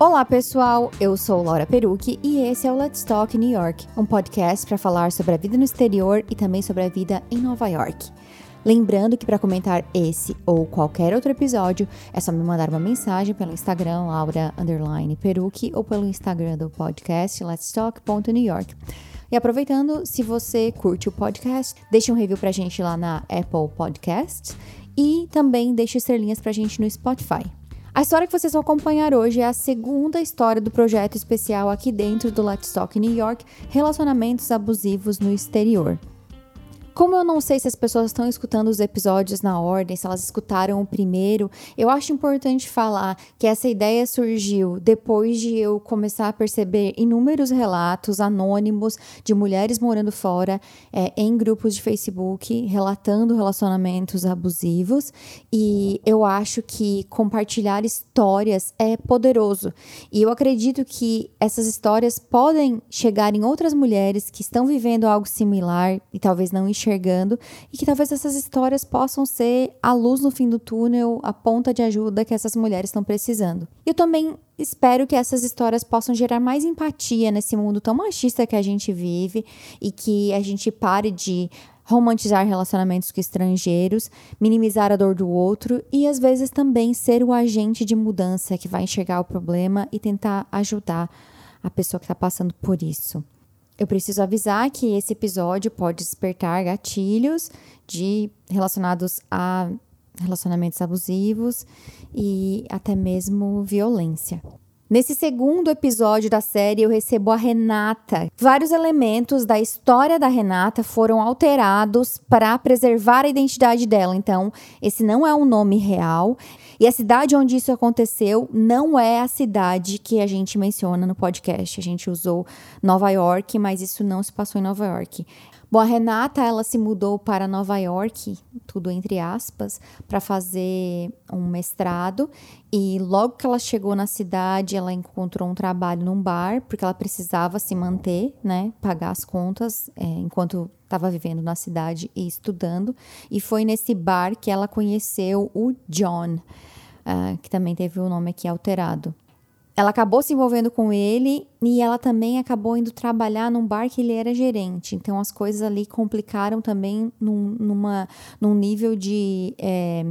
Olá, pessoal! Eu sou Laura Perucchi e esse é o Let's Talk New York, um podcast para falar sobre a vida no exterior e também sobre a vida em Nova York. Lembrando que para comentar esse ou qualquer outro episódio, é só me mandar uma mensagem pelo Instagram Laura ou pelo Instagram do podcast Let's Talk.newyork. E aproveitando, se você curte o podcast, deixe um review pra gente lá na Apple Podcasts e também deixe estrelinhas pra gente no Spotify. A história que vocês vão acompanhar hoje é a segunda história do projeto especial aqui dentro do Let's Talk New York, Relacionamentos Abusivos no Exterior. Como eu não sei se as pessoas estão escutando os episódios na ordem, se elas escutaram o primeiro, eu acho importante falar que essa ideia surgiu depois de eu começar a perceber inúmeros relatos anônimos de mulheres morando fora é, em grupos de Facebook relatando relacionamentos abusivos. E eu acho que compartilhar histórias é poderoso. E eu acredito que essas histórias podem chegar em outras mulheres que estão vivendo algo similar e talvez não enxergando enxergando e que talvez essas histórias possam ser a luz no fim do túnel, a ponta de ajuda que essas mulheres estão precisando. Eu também espero que essas histórias possam gerar mais empatia nesse mundo tão machista que a gente vive e que a gente pare de romantizar relacionamentos com estrangeiros, minimizar a dor do outro e às vezes também ser o agente de mudança que vai enxergar o problema e tentar ajudar a pessoa que está passando por isso. Eu preciso avisar que esse episódio pode despertar gatilhos de relacionados a relacionamentos abusivos e até mesmo violência. Nesse segundo episódio da série, eu recebo a Renata. Vários elementos da história da Renata foram alterados para preservar a identidade dela. Então, esse não é um nome real. E a cidade onde isso aconteceu não é a cidade que a gente menciona no podcast. A gente usou Nova York, mas isso não se passou em Nova York. Bom, a Renata, ela se mudou para Nova York, tudo entre aspas, para fazer um mestrado. E logo que ela chegou na cidade, ela encontrou um trabalho num bar, porque ela precisava se manter, né, pagar as contas, é, enquanto estava vivendo na cidade e estudando. E foi nesse bar que ela conheceu o John, uh, que também teve o nome aqui alterado. Ela acabou se envolvendo com ele e ela também acabou indo trabalhar num bar que ele era gerente. Então as coisas ali complicaram também num, numa, num nível de é,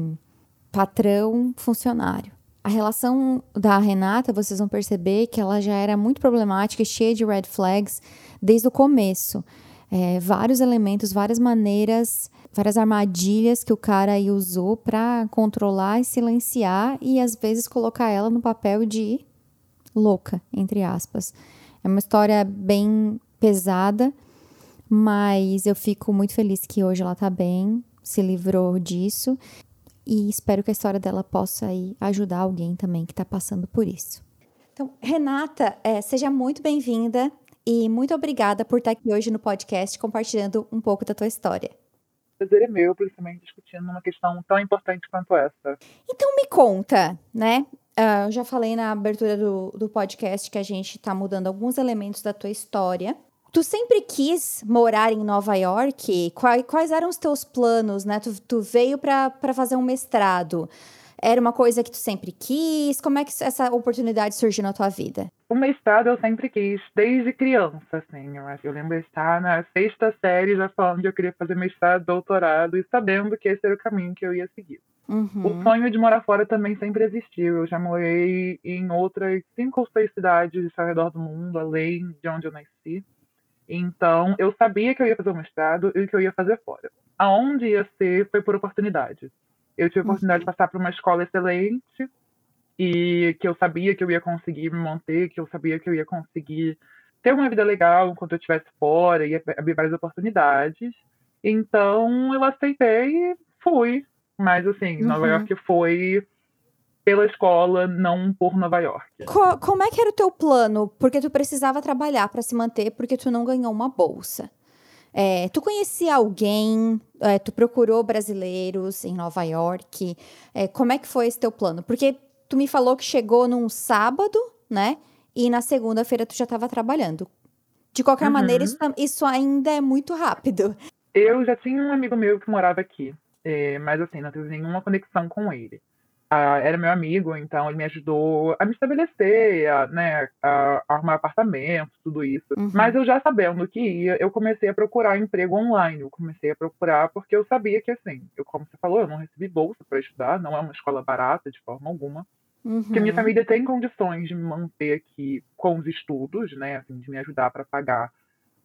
patrão-funcionário. A relação da Renata, vocês vão perceber que ela já era muito problemática e cheia de red flags desde o começo. É, vários elementos, várias maneiras, várias armadilhas que o cara aí usou para controlar e silenciar e às vezes colocar ela no papel de louca, entre aspas. É uma história bem pesada, mas eu fico muito feliz que hoje ela tá bem, se livrou disso e espero que a história dela possa aí ajudar alguém também que está passando por isso. Então, Renata, é, seja muito bem-vinda e muito obrigada por estar aqui hoje no podcast compartilhando um pouco da tua história. O prazer é meu, principalmente discutindo uma questão tão importante quanto essa. Então me conta, né? Uh, eu já falei na abertura do, do podcast que a gente está mudando alguns elementos da tua história. Tu sempre quis morar em Nova York? Quais, quais eram os teus planos, né? Tu, tu veio para fazer um mestrado. Era uma coisa que tu sempre quis? Como é que essa oportunidade surgiu na tua vida? O mestrado eu sempre quis, desde criança, assim. Eu, eu lembro de estar na sexta série já falando que eu queria fazer mestrado, doutorado e sabendo que esse era o caminho que eu ia seguir. Uhum. O sonho de morar fora também sempre existiu. Eu já morei em outras cinco ou seis cidades ao redor do mundo, além de onde eu nasci. Então, eu sabia que eu ia fazer o mestrado e que eu ia fazer fora. Aonde ia ser foi por oportunidade. Eu tive a oportunidade uhum. de passar por uma escola excelente e que eu sabia que eu ia conseguir me manter, que eu sabia que eu ia conseguir ter uma vida legal enquanto eu estivesse fora e abrir várias oportunidades. Então, eu aceitei e fui. Mas, assim, uhum. Nova York foi pela escola, não por Nova York. Co como é que era o teu plano? Porque tu precisava trabalhar para se manter, porque tu não ganhou uma bolsa. É, tu conhecia alguém? É, tu procurou brasileiros em Nova York? É, como é que foi esse teu plano? Porque tu me falou que chegou num sábado, né? E na segunda-feira tu já estava trabalhando. De qualquer uhum. maneira, isso, isso ainda é muito rápido. Eu já tinha um amigo meu que morava aqui. É, mas assim, não teve nenhuma conexão com ele. uh, era meu amigo, então ele me ajudou a me estabelecer, a, né, a, a arrumar apartamento, tudo isso. Uhum. Mas eu já sabendo que ia, eu comecei a procurar emprego online. Eu comecei a procurar porque eu sabia que, assim, eu, como você falou, eu não recebi bolsa para estudar, não é uma escola barata de forma alguma. Uhum. Porque minha família tem condições de me manter aqui com os estudos, né, assim, de me ajudar para pagar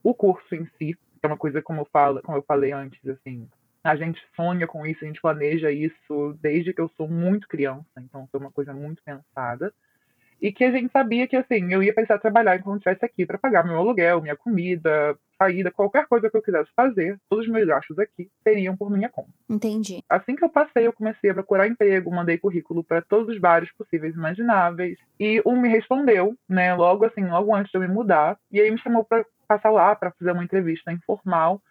o curso em si, é uma coisa como eu falo, como eu falei antes, assim, a gente sonha com isso, a gente planeja isso desde que eu sou muito criança, então foi uma coisa muito pensada. E que a gente sabia que, assim, eu ia precisar trabalhar enquanto estivesse aqui para pagar meu aluguel, minha comida, saída, qualquer coisa que eu quisesse fazer, todos os meus gastos aqui seriam por minha conta. Entendi. Assim que eu passei, eu comecei a procurar emprego, mandei currículo para todos os bares possíveis e imagináveis. E um me respondeu, né, logo assim, logo antes de eu me mudar, e aí me chamou para passar lá para fazer uma entrevista informal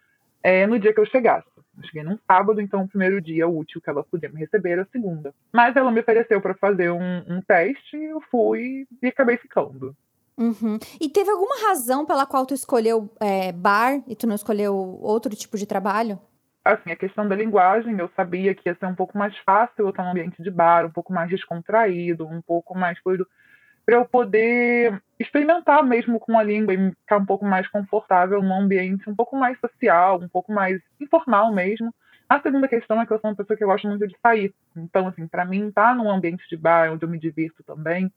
é, no dia que eu chegasse. Eu cheguei num sábado, então o primeiro dia útil que ela podia me receber era segunda. Mas ela me ofereceu para fazer um, um teste, eu fui e acabei ficando. Uhum. E teve alguma razão pela qual tu escolheu é, bar e tu não escolheu outro tipo de trabalho? Assim, a questão da linguagem, eu sabia que ia ser um pouco mais fácil eu estar num ambiente de bar, um pouco mais descontraído, um pouco mais fluido para eu poder experimentar mesmo com a língua e ficar um pouco mais confortável num ambiente um pouco mais social, um pouco mais informal mesmo. A segunda questão é que eu sou uma pessoa que gosta muito de sair. Então, assim, para mim, estar tá num ambiente de bar onde eu me divirto também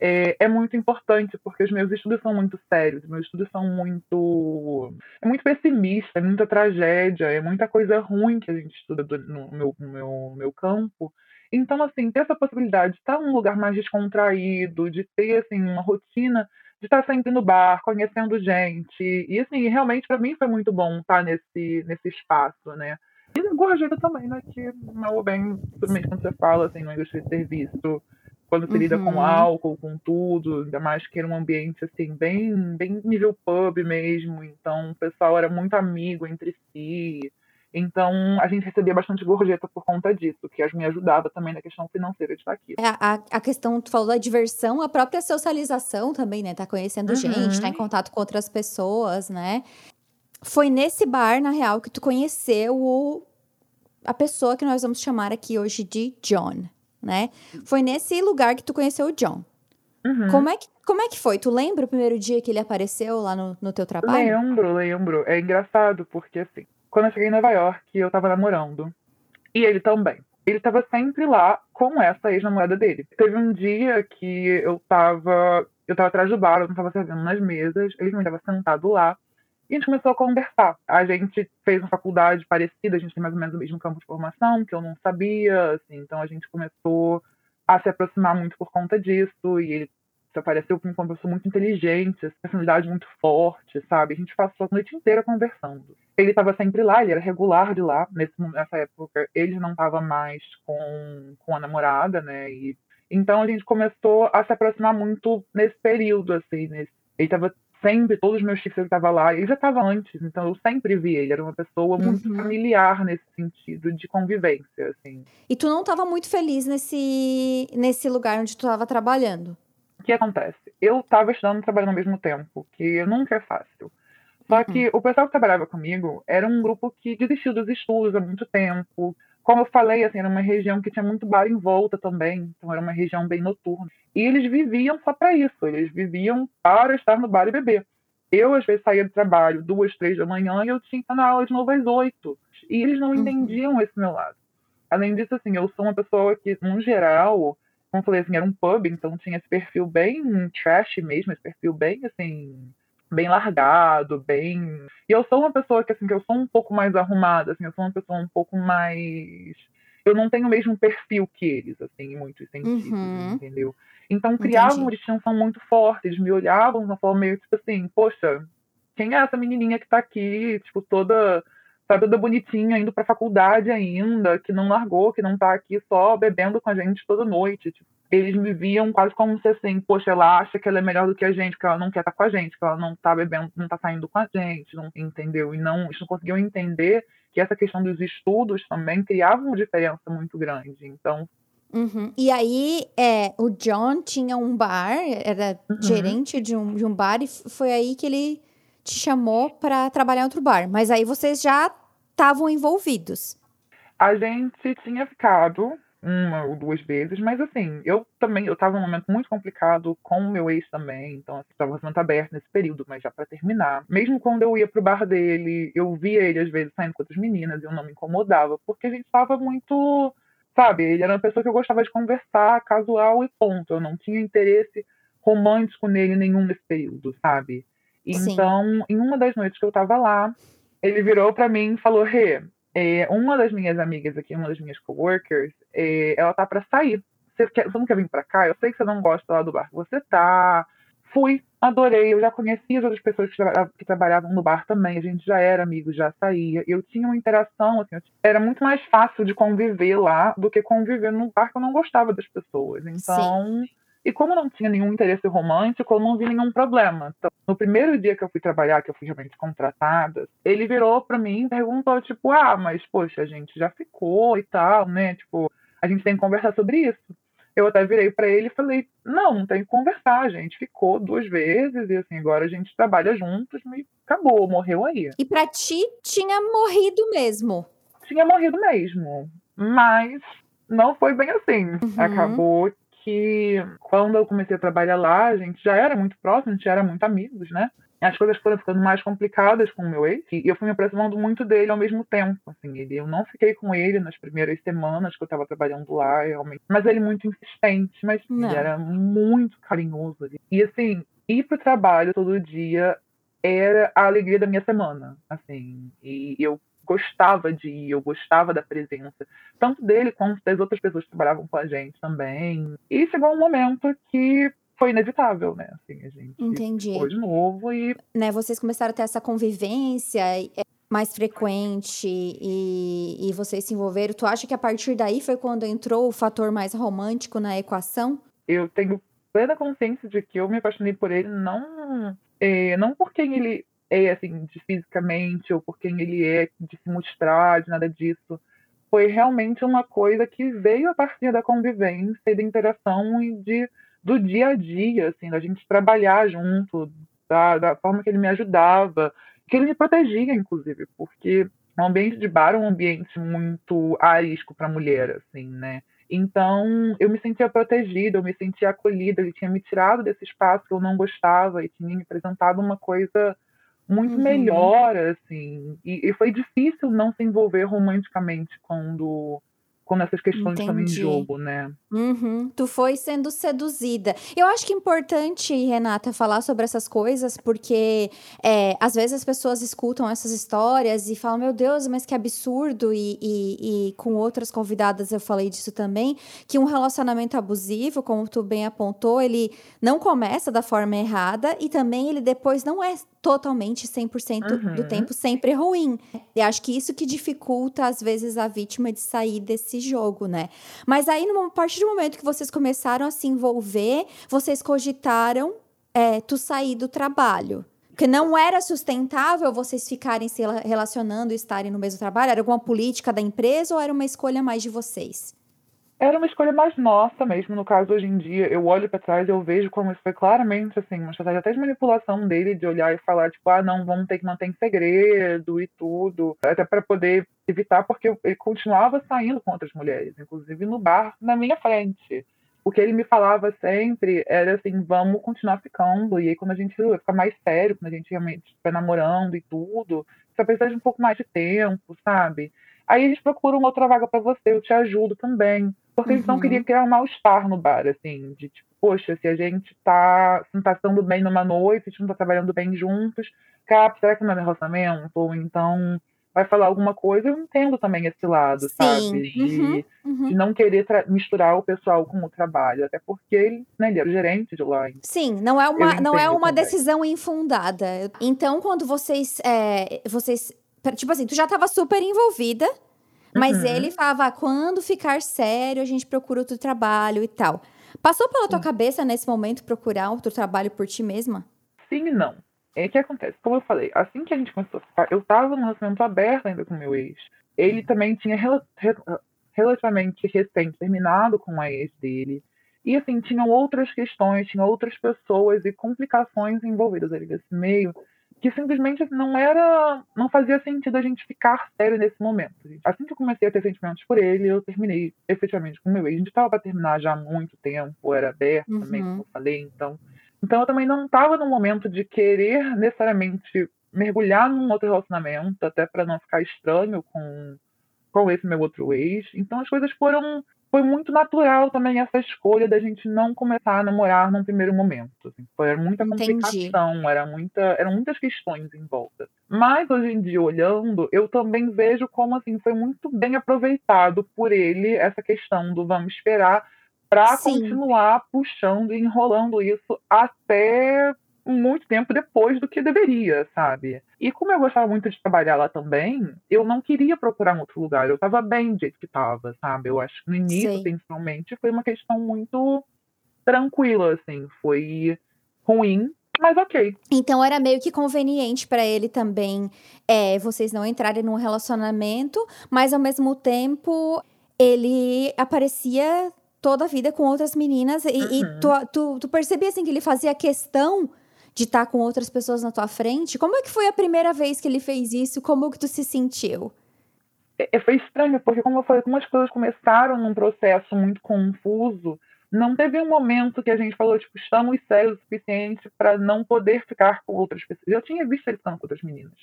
é, é, muito importante, porque os meus estudos são muito sérios, meus estudos são muito. É muito pessimista, é muita tragédia, é muita coisa ruim que a gente estuda do, no meu, meu, meu campo. Então, assim, ter essa possibilidade de estar num lugar mais descontraído, de ter, assim, uma rotina de estar sempre no bar, conhecendo gente. E, assim, realmente para mim foi muito bom estar nesse, nesse espaço, né? E gorjeta também, né? Que não é bem, tudo mesmo quando você fala, assim, na indústria de serviço, quando você uhum. lida com uhum. álcool, com tudo, ainda mais que era um ambiente, assim, bem, bem nível pub mesmo. Então, o pessoal era muito amigo entre si. Então, a gente recebia bastante gorjeta por conta disso, que me ajudava também na questão financeira de estar aqui. É, a, a questão, tu falou da diversão, a própria socialização também, né? Tá conhecendo uhum. gente, tá em contato com outras pessoas, né? Foi nesse bar, na real, que tu conheceu o, a pessoa que nós vamos chamar aqui hoje de John, né? Foi nesse lugar que tu conheceu o John. Uhum. Como, é que, como é que foi? Tu lembra o primeiro dia que ele apareceu lá no, no teu trabalho? Lembro, lembro. É engraçado, porque assim, quando eu cheguei em Nova York, eu tava namorando. E ele também. Ele tava sempre lá com essa ex-namorada dele. Teve um dia que eu tava. Eu tava atrás do bar, eu não tava servindo nas mesas, ele também tava sentado lá. E a gente começou a conversar. A gente fez uma faculdade parecida, a gente tem mais ou menos o mesmo campo de formação, que eu não sabia, assim, então a gente começou a se aproximar muito por conta disso, e ele apareceu como uma pessoa muito inteligente, personalidade muito forte, sabe? A gente passou a noite inteira conversando. Ele estava sempre lá, ele era regular de lá. Nesse, nessa época, ele não estava mais com, com a namorada, né? E, então a gente começou a se aproximar muito nesse período, assim. Nesse, ele estava sempre, todos os meus tios estavam lá. Ele já estava antes, então eu sempre vi ele. Era uma pessoa muito uhum. familiar nesse sentido de convivência, assim. E tu não estava muito feliz nesse, nesse lugar onde tu estava trabalhando? O que acontece? Eu estava estudando e trabalhando ao mesmo tempo, que nunca é fácil. Só uhum. que o pessoal que trabalhava comigo era um grupo que desistiu dos estudos há muito tempo. Como eu falei, assim, era uma região que tinha muito bar em volta também, então era uma região bem noturna. E eles viviam só para isso, eles viviam para estar no bar e beber. Eu, às vezes, saía do trabalho duas, três da manhã e eu tinha que estar na aula de novo às oito. E eles não uhum. entendiam esse meu lado. Além disso, assim, eu sou uma pessoa que, no geral, como eu falei assim, era um pub, então tinha esse perfil bem trash mesmo, esse perfil bem assim, bem largado, bem. E eu sou uma pessoa que assim, que eu sou um pouco mais arrumada, assim, eu sou uma pessoa um pouco mais eu não tenho o mesmo perfil que eles, assim, em muitos sentidos, uhum. entendeu? Então criava uma distinção muito forte, eles me olhavam de uma forma meio tipo assim, poxa, quem é essa menininha que tá aqui, tipo, toda sabe, toda bonitinha, indo pra faculdade ainda, que não largou, que não tá aqui só bebendo com a gente toda noite. Tipo, eles me viam quase como se assim, poxa, ela acha que ela é melhor do que a gente, que ela não quer estar tá com a gente, que ela não tá bebendo, não tá saindo com a gente, não entendeu? E não, eles não conseguiam entender que essa questão dos estudos também criava uma diferença muito grande. Então, Uhum. E aí, é, o John tinha um bar, era uhum. gerente de um, de um bar, e foi aí que ele te chamou para trabalhar em outro bar. Mas aí vocês já estavam envolvidos. A gente tinha ficado uma ou duas vezes, mas assim, eu também, eu tava num momento muito complicado com o meu ex também, então assim, tava muito aberto nesse período, mas já para terminar. Mesmo quando eu ia pro bar dele, eu via ele às vezes saindo com outras meninas e eu não me incomodava, porque a gente tava muito, sabe, ele era uma pessoa que eu gostava de conversar, casual e ponto. Eu não tinha interesse romântico nele nenhum nesse período, sabe? Então, Sim. em uma das noites que eu tava lá, ele virou para mim e falou: Rê, é, uma das minhas amigas aqui, uma das minhas coworkers, é, ela tá para sair. Você, quer, você não quer vir para cá? Eu sei que você não gosta lá do bar que você tá. Fui, adorei. Eu já conhecia as outras pessoas que, tra que, trabalhavam no bar também. A gente já era amigos, já saía. Eu tinha uma interação, assim, era muito mais fácil de conviver lá do que conviver num bar que eu não gostava das pessoas. Então. Sim e como não tinha nenhum interesse romântico, eu não vi nenhum problema. Então, no primeiro dia que eu fui trabalhar, que eu fui realmente contratada, ele virou para mim e perguntou, tipo, ah, mas, poxa, a gente já ficou e tal, né? Tipo, a gente tem que conversar sobre isso. Eu até virei para ele e falei, não, não tem que conversar, a gente ficou duas vezes e assim, agora a gente trabalha juntos e acabou, morreu aí. E para ti, tinha morrido mesmo? Tinha morrido mesmo, mas não foi bem assim. Uhum. Acabou que quando eu comecei a trabalhar lá, a gente já era muito próximo, a gente já era muito amigos, né? As coisas foram ficando mais complicadas com o meu ex e eu fui me aproximando muito dele ao mesmo tempo. Assim, ele, eu não fiquei com ele nas primeiras semanas que eu estava trabalhando lá, realmente. Mas ele muito insistente, mas não. ele era muito carinhoso. E assim, ir pro trabalho todo dia era a alegria da minha semana, assim. E eu gostava de ir, eu gostava da presença, tanto dele quanto das outras pessoas que trabalhavam com a gente também. E chegou um momento que foi inevitável, né? Assim, a gente Entendi. ficou de novo e... Né, vocês começaram a ter essa convivência é, mais frequente e, e vocês se envolveram. Tu acha que a partir daí foi quando entrou o fator mais romântico na equação? Eu tenho plena consciência de que eu me apaixonei por ele não, é, não por quem ele é, assim, de fisicamente ou por quem ele é, de se mostrar, de nada disso. Foi realmente uma coisa que veio a partir da convivência e da interação e de, do dia a dia, assim, da gente trabalhar junto, da, da forma que ele me ajudava, que ele me protegia, inclusive, porque o ambiente de bar é um ambiente muito arisco para mulher, assim, né? Então, eu me sentia protegida, eu me sentia acolhida. Ele tinha me tirado desse espaço que eu não gostava e tinha me apresentado uma coisa muito uhum. melhor, assim. E, e, foi difícil não se envolver romanticamente quando quando essas questões Entendi. estão em jogo, né? Uhum. Tu foi sendo seduzida. Eu acho que é importante, Renata, falar sobre essas coisas, porque é, às vezes as pessoas escutam essas histórias e falam, meu Deus, mas que absurdo. E, e, e com outras convidadas eu falei disso também, que um relacionamento abusivo, como tu bem apontou, ele não começa da forma errada e também ele depois não é totalmente 100% uhum. do tempo sempre ruim. E acho que isso que dificulta às vezes a vítima de sair desse jogo, né? Mas aí, a partir do momento que vocês começaram a se envolver, vocês cogitaram é, tu sair do trabalho. Porque não era sustentável vocês ficarem se relacionando e estarem no mesmo trabalho? Era alguma política da empresa ou era uma escolha mais de vocês? Era uma escolha mais nossa mesmo. No caso, hoje em dia, eu olho para trás e eu vejo como isso foi claramente, assim, uma estratégia até de manipulação dele, de olhar e falar, tipo, ah, não, vamos ter que manter em segredo e tudo, até para poder evitar, porque ele continuava saindo com outras mulheres, inclusive no bar, na minha frente. O que ele me falava sempre era assim, vamos continuar ficando, e aí quando a gente fica mais sério, quando a gente realmente estiver namorando e tudo, você precisa de um pouco mais de tempo, sabe? Aí a gente procura uma outra vaga para você, eu te ajudo também. Porque eles não queriam uhum. criar um mal-estar no bar, assim, de tipo, poxa, se a gente tá, se não tá estando bem numa noite, a gente não tá trabalhando bem juntos, cara, será que não é relacionamento? Ou então vai falar alguma coisa, eu entendo também esse lado, Sim. sabe? De, uhum, uhum. de não querer misturar o pessoal com o trabalho, até porque ele, né, ele era gerente de lá. Sim, não é uma, não é uma decisão infundada. Então, quando vocês, é, vocês, tipo assim, tu já estava super envolvida, mas uhum. ele falava, ah, quando ficar sério, a gente procura outro trabalho e tal. Passou pela Sim. tua cabeça nesse momento procurar outro trabalho por ti mesma? Sim e não. É que acontece, como eu falei, assim que a gente começou a ficar, eu tava num relacionamento aberto ainda com meu ex. Ele também tinha rel relativamente recente terminado com a ex dele. E assim, tinham outras questões, tinha outras pessoas e complicações envolvidas ali nesse meio que simplesmente não era. não fazia sentido a gente ficar sério nesse momento. Assim que eu comecei a ter sentimentos por ele, eu terminei efetivamente com o meu ex. A gente estava para terminar já há muito tempo, era aberto uhum. também, como eu falei, então. Então eu também não estava no momento de querer necessariamente mergulhar num outro relacionamento, até para não ficar estranho com, com esse meu outro ex. Então as coisas foram foi muito natural também essa escolha da gente não começar a namorar num primeiro momento. Assim. Foi muita complicação, era muita, eram muitas questões em volta. Mas hoje em dia, olhando, eu também vejo como assim foi muito bem aproveitado por ele essa questão do vamos esperar para continuar puxando e enrolando isso até muito tempo depois do que deveria, sabe? E como eu gostava muito de trabalhar lá também, eu não queria procurar um outro lugar. Eu estava bem do jeito que estava, sabe? Eu acho que no início, Sim. principalmente, foi uma questão muito tranquila, assim. Foi ruim, mas ok. Então era meio que conveniente para ele também é, vocês não entrarem num relacionamento, mas ao mesmo tempo ele aparecia toda a vida com outras meninas e, uhum. e tu, tu, tu percebia assim que ele fazia questão de estar com outras pessoas na tua frente. Como é que foi a primeira vez que ele fez isso? Como que tu se sentiu? É, é, foi estranho, porque como eu falei, como as coisas começaram num processo muito confuso, não teve um momento que a gente falou, tipo, estamos sérios o suficiente para não poder ficar com outras pessoas. Eu tinha visto ele ficando com outras meninas.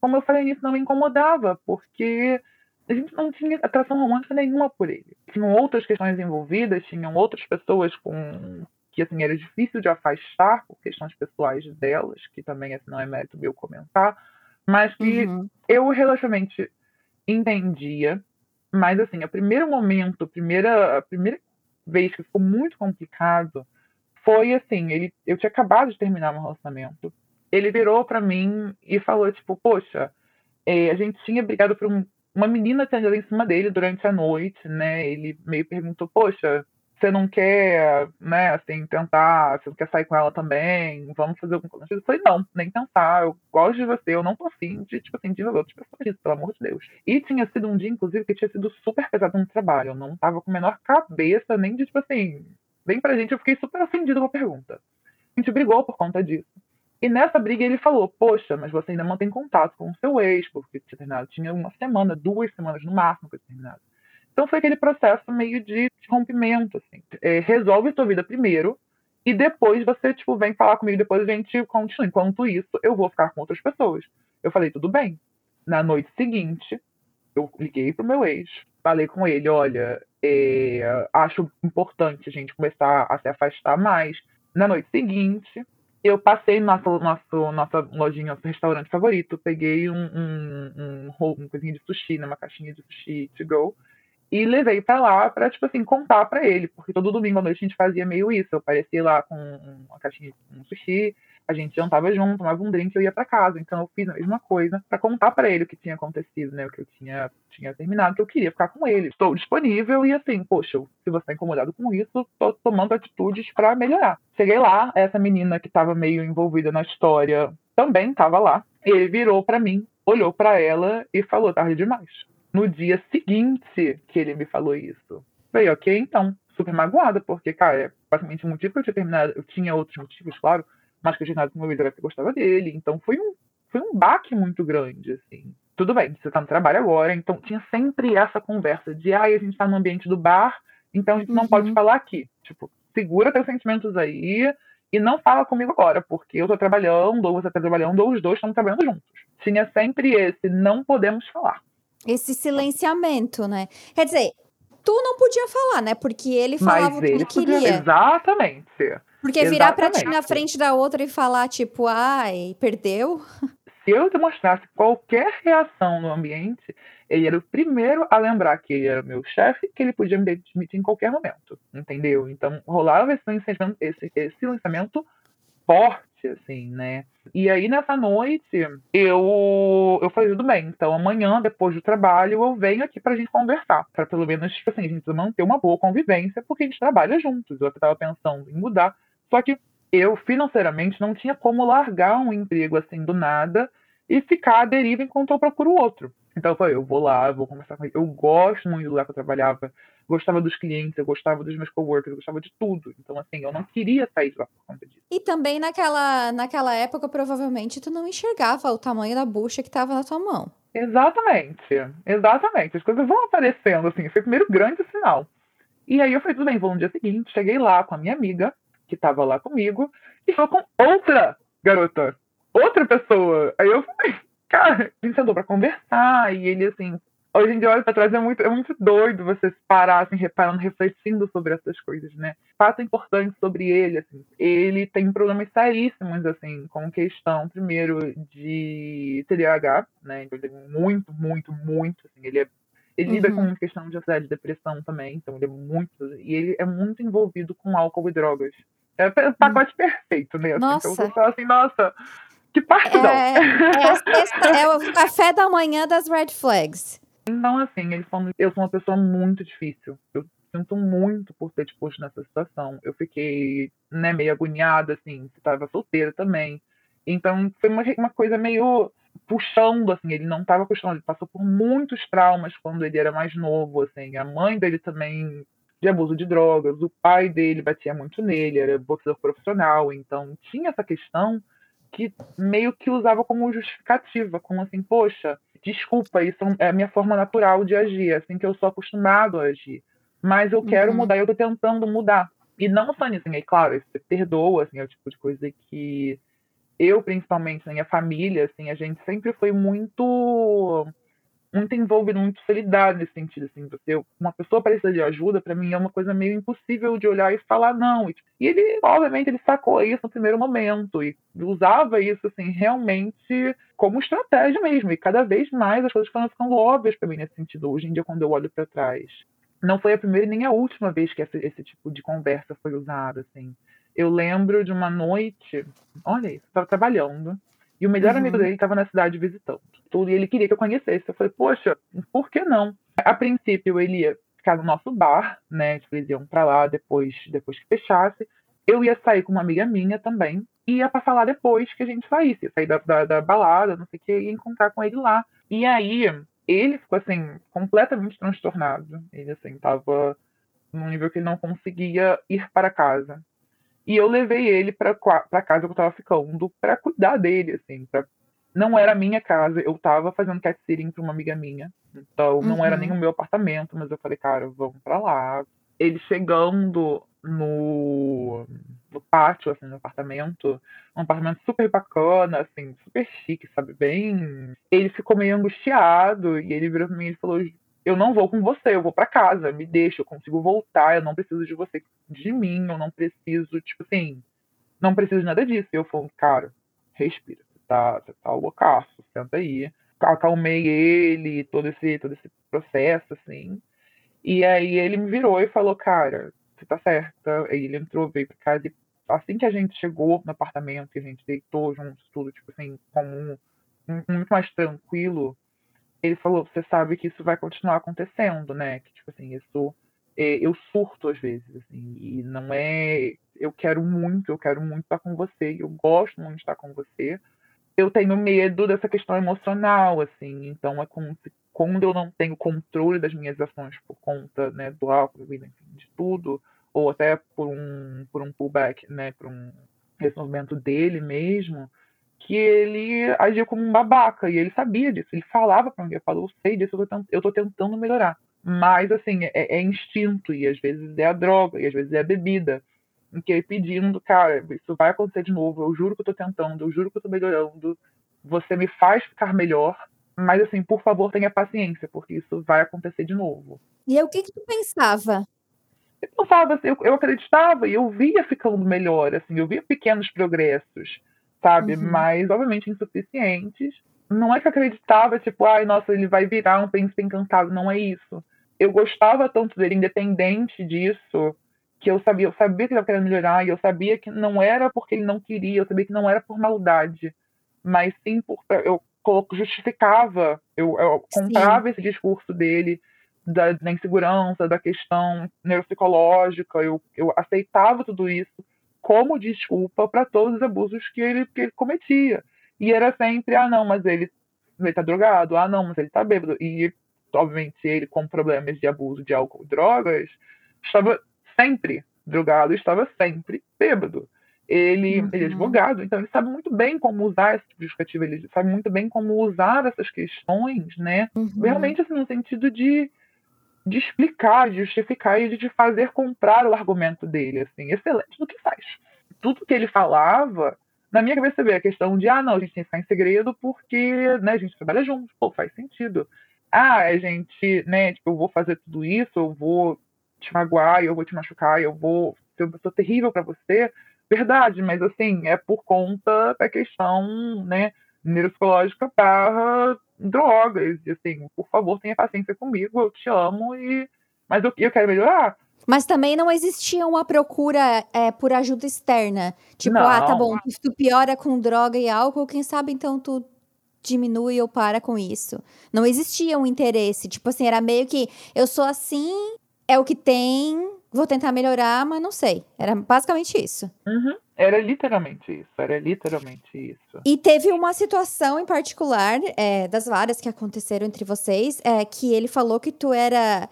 Como eu falei, isso não me incomodava, porque a gente não tinha atração romântica nenhuma por ele. Tinham outras questões envolvidas, tinham outras pessoas com que assim era difícil de afastar por questões pessoais delas, que também assim, não é mérito meu comentar, mas que uhum. eu relativamente entendia, mas assim, o primeiro momento, a primeira, a primeira vez que ficou muito complicado foi assim, ele, eu tinha acabado de terminar meu relacionamento, ele virou para mim e falou tipo, poxa, é, a gente tinha brigado por um, uma menina tendo em cima dele durante a noite, né? Ele meio perguntou, poxa, você não quer, né, assim, tentar, você não quer sair com ela também, vamos fazer alguma coisa. Eu falei, não, nem pensar, eu gosto de você, eu não tô afim de, tipo assim, de outras pessoas isso, pelo amor de Deus. E tinha sido um dia, inclusive, que tinha sido super pesado no trabalho, eu não tava com a menor cabeça, nem de, tipo assim, bem pra gente, eu fiquei super ofendido com a pergunta. A gente brigou por conta disso. E nessa briga ele falou, poxa, mas você ainda mantém contato com o seu ex, porque tinha terminado, tinha uma semana, duas semanas no máximo que eu tinha terminado. Então foi aquele processo meio de, rompimento, assim. É, resolve sua vida primeiro e depois você, tipo, vem falar comigo, depois a gente continua. Enquanto isso, eu vou ficar com outras pessoas. Eu falei, tudo bem. Na noite seguinte, eu liguei pro meu ex, falei com ele, olha, é, acho importante a gente começar a se afastar mais. Na noite seguinte, eu passei no nosso, nosso, nossa lojinha, nosso restaurante favorito, peguei um, um, um, um coisinha de sushi, né, uma caixinha de sushi to go, e levei para lá para tipo assim, contar para ele, porque todo domingo à noite a gente fazia meio isso. Eu aparecia lá com uma caixinha de um sushi, a gente jantava junto, tomava um drink eu ia para casa. Então eu fiz a mesma coisa para contar para ele o que tinha acontecido, né? O que eu tinha, tinha terminado, que eu queria ficar com ele. Estou disponível e assim, poxa, se você está incomodado com isso, tô tomando atitudes para melhorar. Cheguei lá, essa menina que estava meio envolvida na história também estava lá. Ele virou para mim, olhou para ela e falou: tarde demais no dia seguinte que ele me falou isso. Falei, ok, então, super magoada, porque, cara, é basicamente o motivo que eu tinha terminado, eu tinha outros motivos, claro, mas que eu tinha terminado com meu ex era que eu gostava dele, então foi um, foi um baque muito grande, assim. Tudo bem, você tá no trabalho agora, então tinha sempre essa conversa de, ai, a gente tá no ambiente do bar, então a gente não uhum. pode falar aqui. Tipo, segura teus sentimentos aí e não fala comigo agora, porque eu tô trabalhando, ou você tá trabalhando, ou os dois estão trabalhando juntos. Tinha sempre esse, não podemos falar. Esse silenciamento, né? Quer dizer, tu não podia falar, né? Porque ele falava Mas o que ele queria. Podia, exatamente. Porque virar pra ti na frente da outra e falar, tipo, ai, perdeu. Se eu demonstrasse qualquer reação no ambiente, ele era o primeiro a lembrar que ele era meu chefe, que ele podia me demitir em qualquer momento, entendeu? Então rolava esse silenciamento, esse, esse silenciamento forte assim, né? E aí nessa noite eu eu falei tudo bem, então amanhã depois do trabalho eu venho aqui pra gente conversar, para pelo menos tipo assim, a gente manter uma boa convivência, porque a gente trabalha juntos. Eu tava pensando em mudar, só que eu financeiramente não tinha como largar um emprego assim do nada e ficar à deriva enquanto eu procuro outro. Então eu falei, eu vou lá, eu vou conversar com ele. Eu gosto muito do lugar que eu trabalhava, gostava dos clientes, eu gostava dos meus coworkers, eu gostava de tudo. Então, assim, eu não queria sair de lá por conta disso. E também naquela, naquela época, provavelmente, tu não enxergava o tamanho da bucha que estava na tua mão. Exatamente, exatamente. As coisas vão aparecendo, assim, foi o primeiro grande sinal. E aí eu falei, tudo bem, vou no dia seguinte, cheguei lá com a minha amiga, que estava lá comigo, e falou com outra garota, outra pessoa. Aí eu falei, cara, a gente sentou pra conversar, e ele, assim, hoje em dia olha pra trás, é muito, é muito doido você parar, assim, reparando, refletindo sobre essas coisas, né? Fato importante sobre ele, assim, ele tem problemas seríssimos, assim, com questão, primeiro, de TDAH, né? Então, ele tem muito, muito, muito, assim, ele é ele lida uhum. com questão de ansiedade e depressão também, então ele é muito. E ele é muito envolvido com álcool e drogas. É o pacote uhum. perfeito, né? Assim, nossa. Então você fala assim, nossa, que parte é, é, a sexta, é o café da manhã das red flags. Então, assim, eles falam, eu sou uma pessoa muito difícil. Eu sinto muito por ter te posto nessa situação. Eu fiquei, né, meio agoniada, assim, estava solteira também. Então, foi uma, uma coisa meio puxando, assim, ele não estava puxando, ele passou por muitos traumas quando ele era mais novo, assim, a mãe dele também de abuso de drogas, o pai dele batia muito nele, era boxeador profissional, então tinha essa questão que meio que usava como justificativa, como assim, poxa, desculpa, isso é a minha forma natural de agir, é assim que eu sou acostumado a agir, mas eu quero uhum. mudar, eu tô tentando mudar. E não só nisso, assim, é claro, você perdoa, assim, é o tipo de coisa que eu, principalmente, minha família, assim, a gente sempre foi muito muito envolvido, muito solidário nesse sentido, assim, você, uma pessoa precisa de ajuda, para mim é uma coisa meio impossível de olhar e falar não. E, e, ele, obviamente, ele sacou isso no primeiro momento e usava isso, assim, realmente como estratégia mesmo. E cada vez mais as coisas foram ficando óbvias para mim nesse sentido, hoje em dia, quando eu olho para trás. Não foi a primeira nem a última vez que esse, esse tipo de conversa foi usada, assim. Eu lembro de uma noite, olha isso, estava trabalhando, e o melhor uhum. amigo dele estava na cidade visitando. Tudo, e ele queria que eu conhecesse. Eu falei, poxa, por que não? A princípio, ele ia ficar no nosso bar, né? Tipo, eles iam pra lá depois, depois que fechasse. Eu ia sair com uma amiga minha também. E ia passar lá depois que a gente saísse. Sair da, da, da balada, não sei o que, e encontrar com ele lá. E aí, ele ficou, assim, completamente transtornado. Ele, assim, tava num nível que ele não conseguia ir para casa. E eu levei ele para casa que eu tava ficando para cuidar dele, assim. Pra... Não era a minha casa, eu tava fazendo cat sitting pra uma amiga minha. Então não era nem uhum. o meu apartamento, mas eu falei, cara, vamos para lá. Ele chegando no, no pátio, assim, no apartamento, um apartamento super bacana, assim, super chique, sabe? Bem. Ele ficou meio angustiado e ele virou pra mim e falou: eu não vou com você, eu vou para casa, me deixa, eu consigo voltar, eu não preciso de você, de mim, eu não preciso, tipo assim, não preciso de nada disso. E eu falo, cara, respira, tá, você tá loucaço, senta aí. Acalmei ele, todo esse, todo esse processo, assim. E aí ele me virou e falou, cara, você tá certa. Aí ele entrou, veio pra casa e assim que a gente chegou no apartamento, que a gente deitou juntos, tudo, tipo assim, comum, muito mais tranquilo, ele falou, você sabe que isso vai continuar acontecendo, né? Que, tipo assim, isso. É, eu surto às vezes, assim, e não é. Eu quero muito, eu quero muito estar com você, eu gosto muito de estar com você. Eu tenho medo dessa questão emocional, assim, então é como se quando eu não tenho controle das minhas ações por conta né, do álcool, enfim, de tudo, ou até por um, por um pullback, né, por um resolvimento dele mesmo, que ele agia como um babaca, e ele sabia disso, ele falava para mim, eu eu sei disso, eu tô tentando melhorar. Mas, assim, é, é, instinto, e às vezes é a droga, e às vezes é a bebida. Em que pedindo, cara, isso vai acontecer de novo, eu juro que eu tô tentando, eu juro que eu tô melhorando, você me faz ficar melhor, mas, assim, por favor, tenha paciência, porque isso vai acontecer de novo. E aí, o que que tu pensava? Eu pensava, assim, eu, eu acreditava, e eu via ficando melhor, assim, eu via pequenos progressos sabe? Uhum. Mas, obviamente, insuficientes. Não é que eu acreditava, tipo, ai, nossa, ele vai virar um príncipe encantado. Não é isso. Eu gostava tanto dele, independente disso, que eu sabia, eu sabia que ele estava querendo melhorar, e eu sabia que não era porque ele não queria, eu sabia que não era por maldade, mas sim por. Eu justificava, eu, eu comprava esse discurso dele da, da, insegurança, da questão neuropsicológica, eu, eu aceitava tudo isso como desculpa para todos os abusos que ele, que ele cometia. E era sempre, ah, não, mas ele ele tá drogado. Ah, não, mas ele tá bêbado. E, obviamente, ele com problemas de abuso de álcool e drogas, estava sempre drogado, estava sempre bêbado. Ele, uhum. ele é advogado, então ele sabe muito bem como usar esse tipo de justificativa, ele sabe muito bem como usar essas questões, né? Uhum. Realmente, assim, no sentido de, de explicar, de justificar e de fazer comprar o argumento dele, assim, excelente no que faz. Tudo que ele falava, na minha cabeça veio a questão de, ah, não, a gente tem que ficar em segredo porque, né, a gente trabalha junto, pô, faz sentido. Ah, a gente, né, tipo, eu vou fazer tudo isso, eu vou te magoar, eu vou te machucar, eu vou ser uma pessoa terrível para você, verdade, mas assim, é por conta da questão, né, neuropsicológica barra drogas. E assim, por favor, tenha paciência comigo, eu te amo e. Mas eu, eu quero melhorar. Mas também não existia uma procura é, por ajuda externa. Tipo, não. ah, tá bom, tu piora com droga e álcool, quem sabe então tu diminui ou para com isso. Não existia um interesse. Tipo assim, era meio que eu sou assim, é o que tem, vou tentar melhorar, mas não sei. Era basicamente isso. Uhum. Era literalmente isso, era literalmente isso. E teve uma situação em particular, é, das várias que aconteceram entre vocês, é, que ele falou que tu era.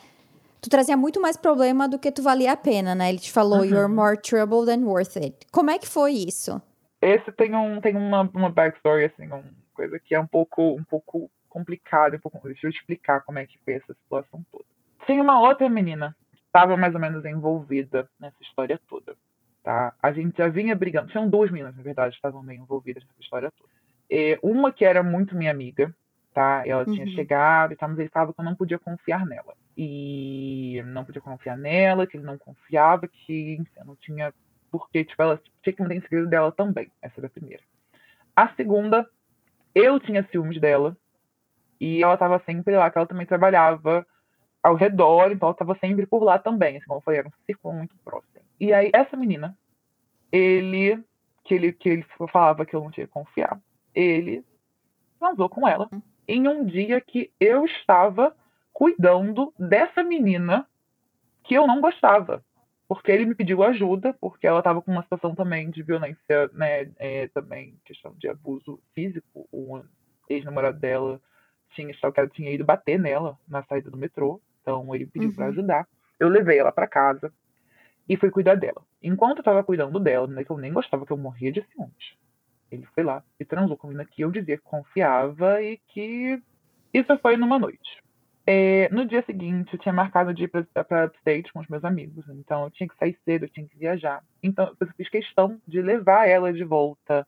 Tu trazia muito mais problema do que tu valia a pena, né? Ele te falou, uhum. you're more trouble than worth it. Como é que foi isso? Esse tem, um, tem uma, uma backstory, assim, uma coisa que é um pouco, um pouco complicada. Um pouco, deixa eu explicar como é que foi essa situação toda. Tem uma outra menina estava mais ou menos envolvida nessa história toda. Tá? A gente já vinha brigando. Tinham duas meninas, na verdade, que estavam bem envolvidas nessa história toda. E uma que era muito minha amiga, tá? Ela uhum. tinha chegado e tal, mas ele falava que eu não podia confiar nela. E não podia confiar nela, que ele não confiava, que enfim, não tinha porque, tipo, ela tinha que manter em segredo dela também. Essa era a primeira. A segunda, eu tinha ciúmes dela. E ela tava sempre lá, que ela também trabalhava ao redor, então ela estava sempre por lá também, assim, como falei, era um círculo muito próximo. E aí, essa menina, ele, que ele, que ele falava que eu não tinha que confiar, ele transou com ela em um dia que eu estava cuidando dessa menina que eu não gostava. Porque ele me pediu ajuda, porque ela estava com uma situação também de violência, né, é, também questão de abuso físico. O ex-namorado dela tinha, tinha ido bater nela na saída do metrô. Então ele pediu uhum. para ajudar. Eu levei ela para casa e fui cuidar dela. Enquanto eu tava cuidando dela, né, que eu nem gostava, que eu morria de ciúmes. Ele foi lá e transou com a menina que eu dizia que confiava e que isso foi numa noite. É, no dia seguinte, eu tinha marcado de ir para Upstate com os meus amigos. Então, eu tinha que sair cedo, eu tinha que viajar. Então, eu fiz questão de levar ela de volta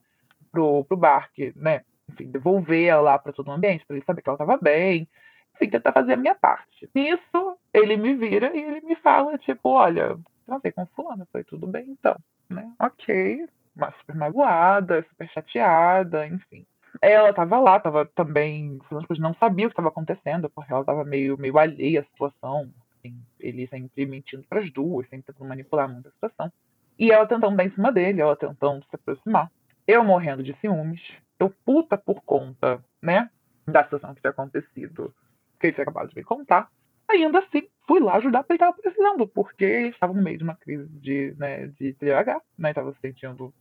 pro, pro bar, que, né? Enfim, devolver ela lá para todo o ambiente, para ele saber que ela estava bem, enfim, tentar fazer a minha parte. Nisso, ele me vira e ele me fala, tipo, olha, transei com fulano, foi tudo bem então, né? Ok, mas super magoada, super chateada, enfim. Ela tava lá, tava também, não sabia o que estava acontecendo, porque ela tava meio, meio alheia à situação, assim, ele sempre mentindo para as duas, sempre tentando manipular muito a situação. E ela tentando dar em cima dele, ela tentando se aproximar. Eu morrendo de ciúmes, eu puta por conta, né, da situação que tinha acontecido que ele tinha acabado de me contar. Ainda assim, fui lá ajudar porque ele estava precisando, porque ele estava no meio de uma crise de, né, de TDAH, né? Estava se sentindo,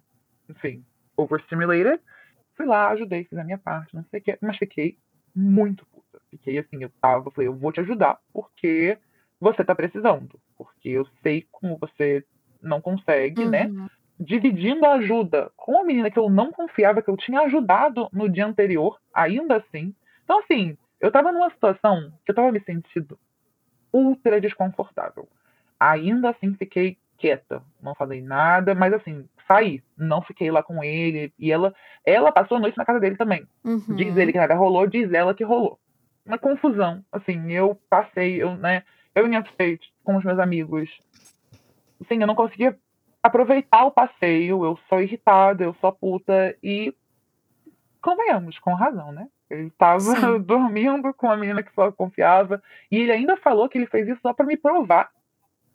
enfim, overstimulated. Fui lá, ajudei, fiz a minha parte, não sei o que, mas fiquei muito puta. Fiquei assim, eu tava, falei, eu vou te ajudar, porque você tá precisando. Porque eu sei como você não consegue, né? uhum. né? Dividindo a ajuda com a menina que eu não confiava, que eu tinha ajudado no dia anterior, ainda assim. Então, assim, eu tava numa situação que eu tava me sentindo ultra desconfortável. Ainda assim, fiquei quieta, não falei nada, mas assim, saí, não fiquei lá com ele. E ela, ela passou a noite na casa dele também. Uhum. Diz ele que nada rolou, diz ela que rolou. Uma confusão, assim, eu passei, eu, né, eu em upstate com os meus amigos, assim, eu não conseguia aproveitar o passeio, eu sou irritada, eu sou puta, e convenhamos, com razão, né? Ele estava dormindo com a menina que só confiava. E ele ainda falou que ele fez isso só para me provar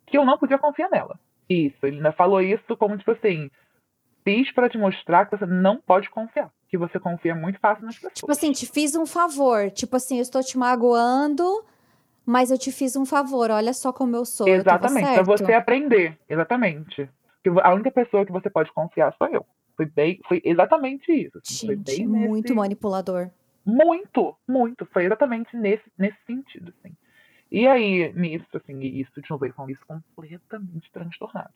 que eu não podia confiar nela. Isso, ele ainda falou isso como tipo assim: fiz para te mostrar que você não pode confiar. Que você confia muito fácil nas pessoas. Tipo assim, te fiz um favor. Tipo assim, eu estou te magoando, mas eu te fiz um favor. Olha só como eu sou. Exatamente, para você aprender. Exatamente. A única pessoa que você pode confiar sou eu. Foi bem, foi exatamente isso. Gente, foi bem muito nesse... manipulador Muito, muito. Foi exatamente nesse, nesse sentido, assim. E aí, nisso, assim, isso de novo, ele falando isso completamente transtornado.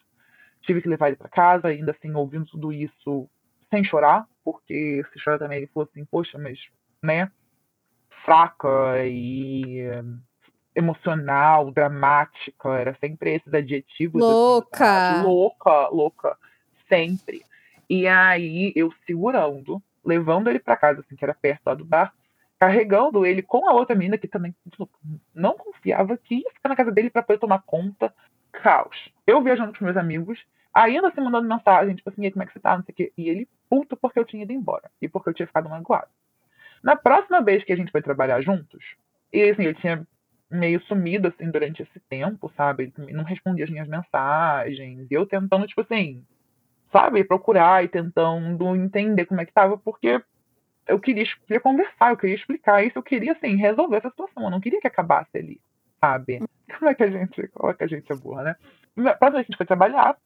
Tive que levar ele para casa, ainda assim, ouvindo tudo isso sem chorar, porque se chora também, ele falou assim, poxa, mas, né, fraca e emocional, dramática, era sempre esses adjetivos. Assim, louca! Assim, louca, louca, sempre. E aí, eu segurando, levando ele para casa, assim, que era perto lá do bar, carregando ele com a outra menina que também não confiava que ia ficar na casa dele para poder tomar conta. Caos. Eu viajando com meus amigos, ainda assim mandando mensagem, tipo assim, como é que você tá, não sei o quê. E ele puto porque eu tinha ido embora e porque eu tinha ficado magoado. Na próxima vez que a gente foi trabalhar juntos, e assim, ele tinha meio sumido, assim, durante esse tempo, sabe? Ele não respondia as minhas mensagens. E eu tentando, tipo assim, sabe, procurar e tentando entender como é que tava, porque eu queria, queria conversar, eu queria explicar isso, eu queria, assim, resolver essa situação. Eu não queria que acabasse ali, sabe? Como é que a gente, como é que a gente é burra, né? Próxima a gente foi trabalhar,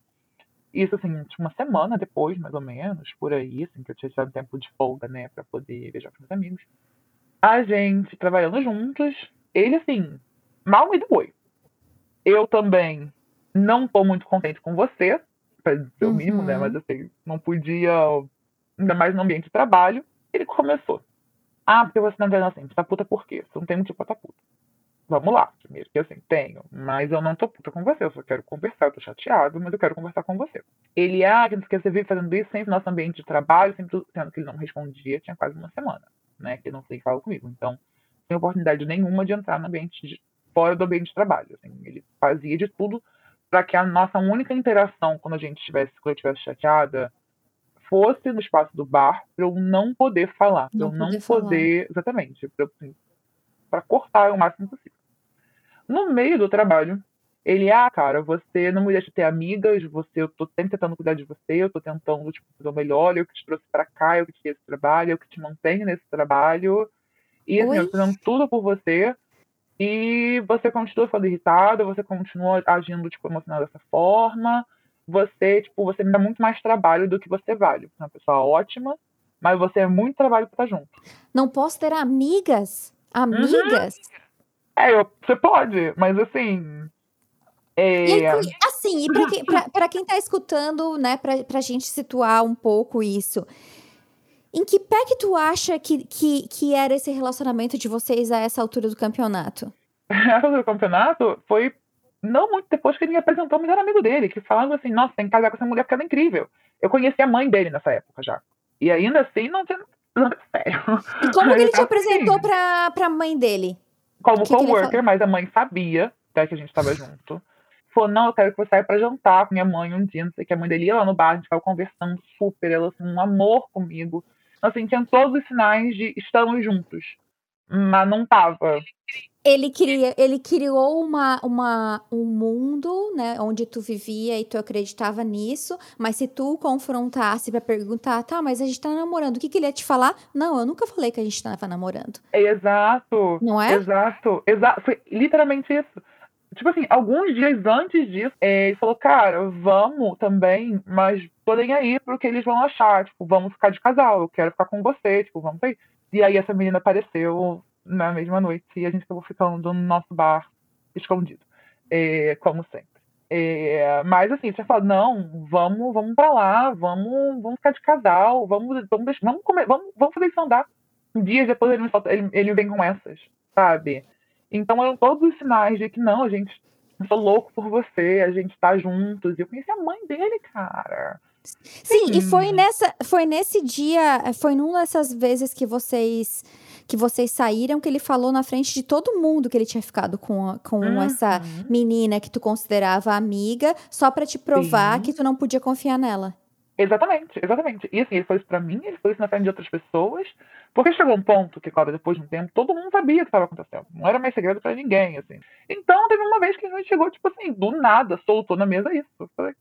isso, assim, uma semana depois, mais ou menos, por aí, assim, que eu tinha tirado tempo de folga, né, pra poder viajar com meus amigos. A gente trabalhando juntos, ele, assim, mal me doeu. Eu também não tô muito contente com você, pra dizer o mínimo, né, uhum. mas, assim, não podia, ainda mais no ambiente de trabalho. Ele começou. Ah, porque você não é assim, você tá puta por quê? Você não tem motivo pra tá puta. Vamos lá, primeiro, que assim, tenho, mas eu não tô puta com você, eu só quero conversar, eu tô chateado, mas eu quero conversar com você. Ele, ah, que não você vive fazendo isso sempre no nosso ambiente de trabalho, sempre sendo que ele não respondia, tinha quase uma semana, né, que ele não sei falar comigo. Então, sem oportunidade nenhuma de entrar no ambiente de, fora do ambiente de trabalho. Assim, ele fazia de tudo para que a nossa única interação quando a gente estivesse, quando eu estivesse chateada, fosse no espaço do bar, para eu não poder falar, para eu não poder, poder exatamente, para assim, cortar o máximo possível. No meio do trabalho, ele, ah, cara, você não me deixa ter amigas, você, eu tô sempre tentando cuidar de você, eu tô tentando, tipo, fazer o melhor, eu que te trouxe pra cá, eu que te dei esse trabalho, eu que te mantenho nesse trabalho. E assim, eu tô fazendo tudo por você. E você continua ficando irritada, você continua agindo, tipo, emocionada dessa forma. Você, tipo, você me dá muito mais trabalho do que você vale. Você é uma pessoa ótima, mas você é muito trabalho pra estar junto. Não posso ter amigas? Amigas? Uhum. É, eu, você pode, mas assim. É... E, assim, e pra, quem, pra, pra quem tá escutando, né, pra, pra gente situar um pouco isso. Em que pé que tu acha que, que, que era esse relacionamento de vocês a essa altura do campeonato? A altura do campeonato foi não muito depois que ele me apresentou o melhor amigo dele, que falando assim, nossa, tem que casar com essa mulher porque ela é incrível. Eu conheci a mãe dele nessa época já. E ainda assim não tinha. Sério. E como que ele te apresentou assim, pra, pra mãe dele? como coworker, mas a mãe sabia até que a gente estava junto. Falou, não, eu quero que você saia pra jantar com minha mãe um dia, não sei o que. A mãe dele ia lá no bar, a gente ficava conversando super, ela assim, um amor comigo. Assim, tinha todos os sinais de estamos juntos. Mas não tava ele, queria, ele criou uma, uma, um mundo, né, onde tu vivia e tu acreditava nisso, mas se tu confrontasse para perguntar, tá, mas a gente tá namorando, o que, que ele ia te falar? Não, eu nunca falei que a gente tava namorando. Exato. Não é? Exato, exato. Foi literalmente isso. Tipo assim, alguns dias antes disso, ele falou, cara, vamos também, mas nem aí pro que eles vão achar. Tipo, vamos ficar de casal, eu quero ficar com você, tipo, vamos aí. E aí essa menina apareceu na mesma noite e a gente acabou ficando no nosso bar escondido, é, como sempre. É, mas assim, você fala, não, vamos, vamos para lá, vamos, vamos ficar de casal, vamos, vamos, vamos comer, vamos, vamos fazer isso andar. Dias depois ele me, solta, ele, ele vem com essas, sabe? Então eram todos os sinais de que não, a gente, eu sou louco por você, a gente tá juntos. E eu conheci a mãe dele, cara. Sim, Sim, e foi nessa, foi nesse dia, foi numa dessas vezes que vocês que vocês saíram, que ele falou na frente de todo mundo que ele tinha ficado com, com uhum. essa menina que tu considerava amiga, só para te provar Sim. que tu não podia confiar nela. Exatamente, exatamente. E assim, ele foi isso pra mim, ele foi isso na frente de outras pessoas, porque chegou um ponto que, claro, depois de um tempo, todo mundo sabia o que estava acontecendo. Não era mais segredo para ninguém, assim. Então, teve uma vez que a gente chegou, tipo assim, do nada, soltou na mesa isso. Eu falei,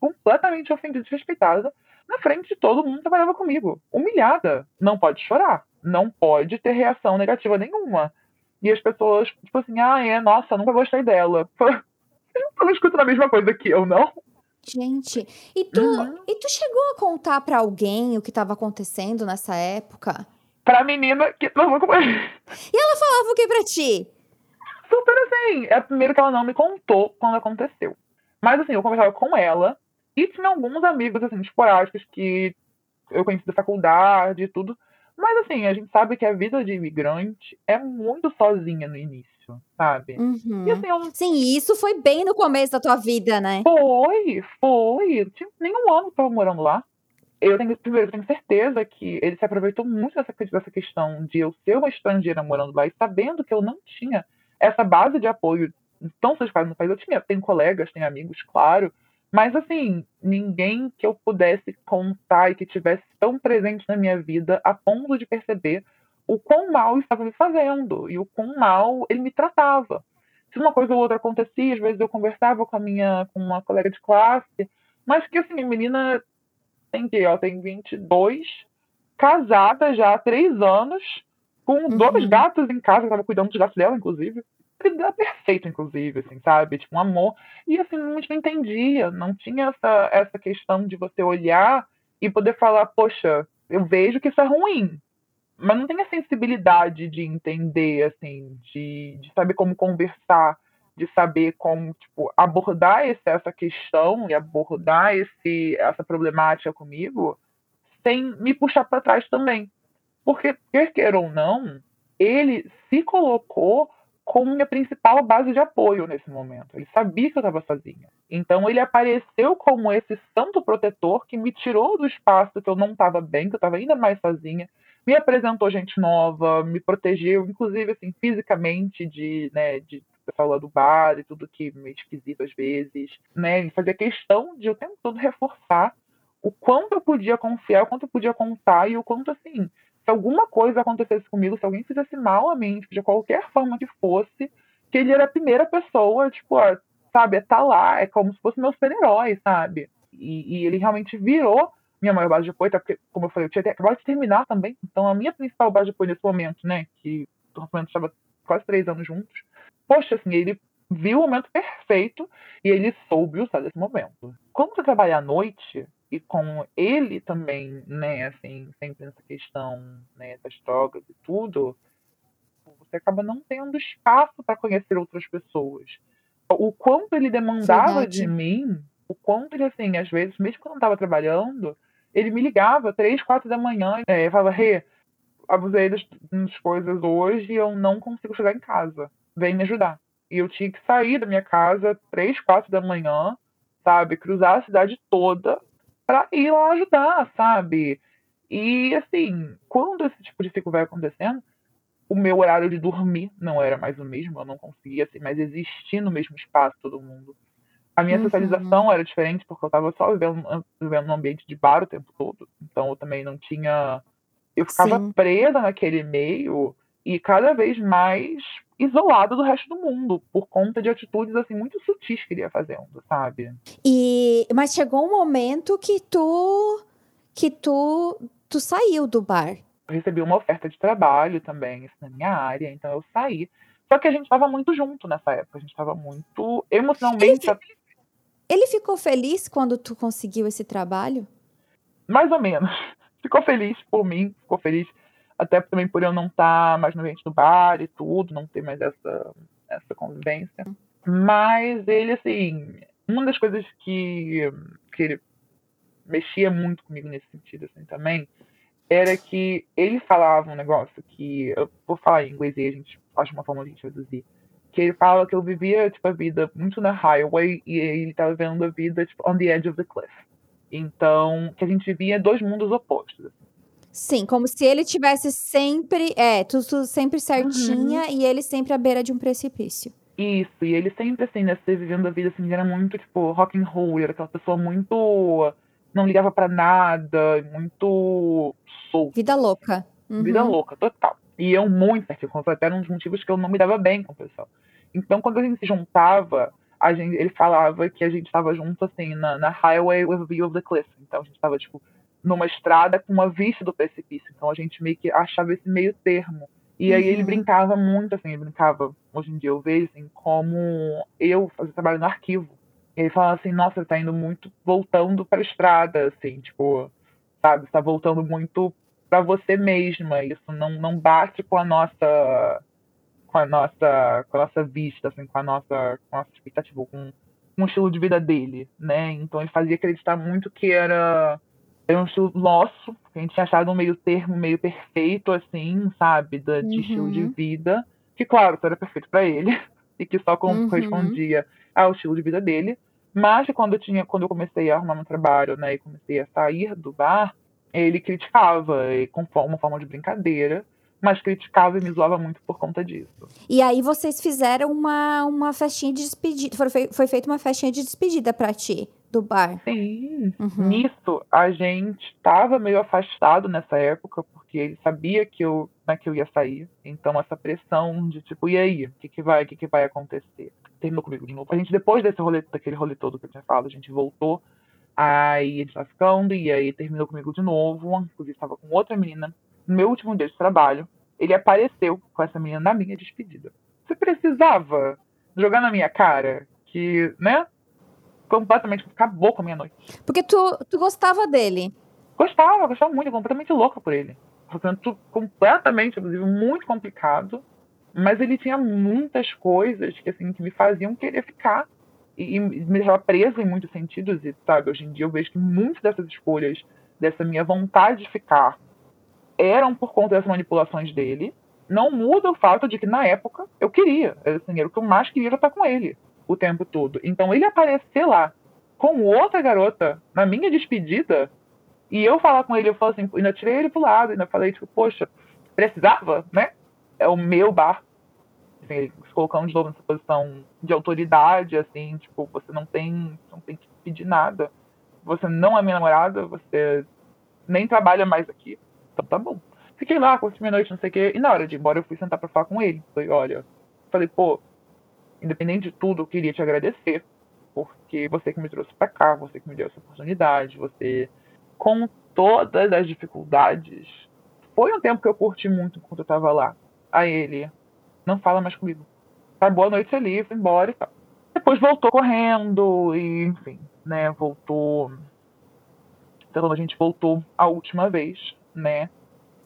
completamente ofendida, desrespeitada, na frente de todo mundo que trabalhava comigo. Humilhada. Não pode chorar não pode ter reação negativa nenhuma. E as pessoas, tipo assim, ah, é, nossa, nunca gostei dela. Vocês não escutando a mesma coisa que eu, não? Gente, e tu, uhum. e tu chegou a contar para alguém o que estava acontecendo nessa época? pra menina que ele. E ela falava o que pra ti? Super assim. É primeiro que ela não me contou quando aconteceu. Mas assim, eu conversava com ela e tinha alguns amigos, assim, esporádicos que eu conheci da faculdade e tudo. Mas assim, a gente sabe que a vida de imigrante é muito sozinha no início, sabe? Uhum. E, assim, eu... Sim, isso foi bem no começo da tua vida, né? Foi, foi. Tinha nem um ano que eu morando lá. Eu tenho, primeiro, eu tenho certeza que ele se aproveitou muito dessa, dessa questão de eu ser uma estrangeira morando lá e sabendo que eu não tinha essa base de apoio tão solidificada no país. Eu tinha, tenho colegas, tenho amigos, claro, mas assim, ninguém que eu pudesse contar e que tivesse tão presente na minha vida a ponto de perceber o quão mal estava me fazendo e o quão mal ele me tratava. Se uma coisa ou outra acontecia, às vezes eu conversava com a minha com uma colega de classe, mas que assim, a menina tem que, ela tem 22, casada já há três anos, com uhum. dois gatos em casa, eu tava cuidando dos gatos dela, inclusive era perfeito, inclusive, assim, sabe? Tipo, um amor. E assim, a gente não entendia, não tinha essa, essa questão de você olhar e poder falar, poxa, eu vejo que isso é ruim. Mas não tem a sensibilidade de entender, assim, de, de saber como conversar, de saber como, tipo, abordar esse, essa questão e abordar esse, essa problemática comigo sem me puxar para trás também. Porque, quer queira ou não, ele se colocou como minha principal base de apoio nesse momento. Ele sabia que eu estava sozinha. Então ele apareceu como esse santo protetor que me tirou do espaço que eu não estava bem, que eu estava ainda mais sozinha, me apresentou gente nova, me protegeu, inclusive assim fisicamente de, né, de lá do bar e tudo que meio esquisito às vezes, né? Ele fazia questão de o tempo todo reforçar o quanto eu podia confiar, o quanto eu podia contar e o quanto assim se alguma coisa acontecesse comigo, se alguém fizesse mal a mim, de qualquer forma que fosse, que ele era a primeira pessoa, tipo, ó, sabe, é tá lá, é como se fosse meu super-herói, sabe? E, e, ele realmente virou minha maior base de apoio, até porque, como eu falei, eu tinha acabado de terminar também, então a minha principal base de apoio nesse momento, né, que o relacionamento estava quase três anos juntos, poxa, assim, ele viu o momento perfeito e ele soube usar desse momento. Quando você trabalha à noite, e com ele também, né, assim, sempre nessa questão né, das drogas e tudo, você acaba não tendo espaço para conhecer outras pessoas. O quanto ele demandava Verdade. de mim, o quanto ele, assim, às vezes, mesmo quando eu não estava trabalhando, ele me ligava três, quatro da manhã é, falava, Rê, abusei das, das coisas hoje e eu não consigo chegar em casa. Vem me ajudar. E eu tinha que sair da minha casa três, quatro da manhã, sabe? Cruzar a cidade toda para ir lá ajudar, sabe? E assim, quando esse tipo de ciclo vai acontecendo, o meu horário de dormir não era mais o mesmo, eu não conseguia assim, mais existir no mesmo espaço todo mundo. A minha uhum. socialização era diferente porque eu estava só vivendo, vivendo num ambiente de bar o tempo todo. Então eu também não tinha. Eu ficava Sim. presa naquele meio e cada vez mais isolado do resto do mundo por conta de atitudes assim muito sutis que ele ia fazendo, sabe? E mas chegou um momento que tu que tu tu saiu do bar. Eu recebi uma oferta de trabalho também, isso na minha área, então eu saí. Só que a gente estava muito junto nessa época, a gente estava muito emocionalmente. Ele, ele ficou feliz quando tu conseguiu esse trabalho? Mais ou menos. Ficou feliz por mim, ficou feliz até também por eu não estar tá mais no ambiente do bar e tudo, não ter mais essa, essa convivência. Mas ele, assim, uma das coisas que, que ele mexia muito comigo nesse sentido, assim, também, era que ele falava um negócio que, eu vou falar em inglês e a gente acha uma forma de traduzir, que ele fala que eu vivia, tipo, a vida muito na highway e ele estava vendo a vida, tipo, on the edge of the cliff. Então, que a gente vivia dois mundos opostos. Assim. Sim, como se ele tivesse sempre, é, tudo, tudo sempre certinha uhum. e ele sempre à beira de um precipício. Isso, e ele sempre, assim, né, vivendo a vida, assim, era muito, tipo, rock and roll, era aquela pessoa muito... não ligava para nada, muito solta. Vida louca. Uhum. Vida louca, total. E eu muito certinho, até um dos motivos que eu não me dava bem com o pessoal. Então, quando a gente se juntava, a gente, ele falava que a gente estava junto, assim, na, na highway with a view of the cliff. Então, a gente estava, tipo, numa estrada com uma vista do precipício. Então a gente meio que achava esse meio termo. E aí ele uhum. brincava muito, assim, ele brincava, hoje em dia eu vejo, assim, como eu fazia trabalho no arquivo. E ele falava assim, nossa, tá indo muito voltando pra estrada, assim, tipo, sabe, está voltando muito para você mesma. Isso não, não bate com a nossa com a nossa com a nossa vista, assim, com a nossa com a nossa expectativa, com, com o estilo de vida dele, né? Então ele fazia acreditar muito que era era um estilo nosso, que a gente tinha achado um meio termo meio perfeito, assim, sabe, de, de uhum. estilo de vida. Que, claro, era perfeito para ele, e que só uhum. correspondia ao estilo de vida dele. Mas quando eu, tinha, quando eu comecei a arrumar meu trabalho, né, e comecei a sair do bar, ele criticava, e com uma forma de brincadeira, mas criticava e me zoava muito por conta disso. E aí vocês fizeram uma, uma festinha de despedida, foi, foi feita uma festinha de despedida para ti? do bar. Sim. Uhum. Nisso, a gente estava meio afastado nessa época, porque ele sabia que eu, né, que eu ia sair. Então, essa pressão de tipo, e aí? O que, que vai, o que, que vai acontecer? Terminou comigo de novo. A gente, depois desse rolê, daquele rolê todo que eu tinha falado, a gente voltou. Aí gente tava ficando, e aí terminou comigo de novo. Inclusive, estava com outra menina. No meu último dia de trabalho, ele apareceu com essa menina na minha despedida. Você precisava jogar na minha cara que, né? completamente acabou com a minha noite. Porque tu, tu gostava dele? Gostava, gostava muito, completamente louca por ele. Portanto, completamente, inclusive, muito complicado. Mas ele tinha muitas coisas que, assim, que me faziam querer ficar. E, me deixava presa em muitos sentidos. E, sabe, hoje em dia eu vejo que muitas dessas escolhas, dessa minha vontade de ficar, eram por conta dessas manipulações dele. Não muda o fato de que, na época, eu queria. Assim, era o que eu mais queria era estar com ele o tempo todo. Então ele aparecer lá com outra garota na minha despedida e eu falar com ele, eu falo assim, ainda tirei ele pro lado, ainda falei, tipo, poxa, precisava, né? É o meu bar. Se colocando de novo nessa posição de autoridade, assim, tipo, você não tem, não tem que pedir nada. Você não é minha namorada, você nem trabalha mais aqui. Então tá bom. Fiquei lá, curti minha noite, não sei o quê. E na hora de ir embora, eu fui sentar pra falar com ele. Falei, olha, falei, pô, independente de tudo, eu queria te agradecer, porque você que me trouxe para cá, você que me deu essa oportunidade, você, com todas as dificuldades, foi um tempo que eu curti muito enquanto eu tava lá. A ele, não fala mais comigo. Tá, boa noite ali, foi embora e tal. Depois voltou correndo, e enfim, né, voltou. Então a gente voltou a última vez, né?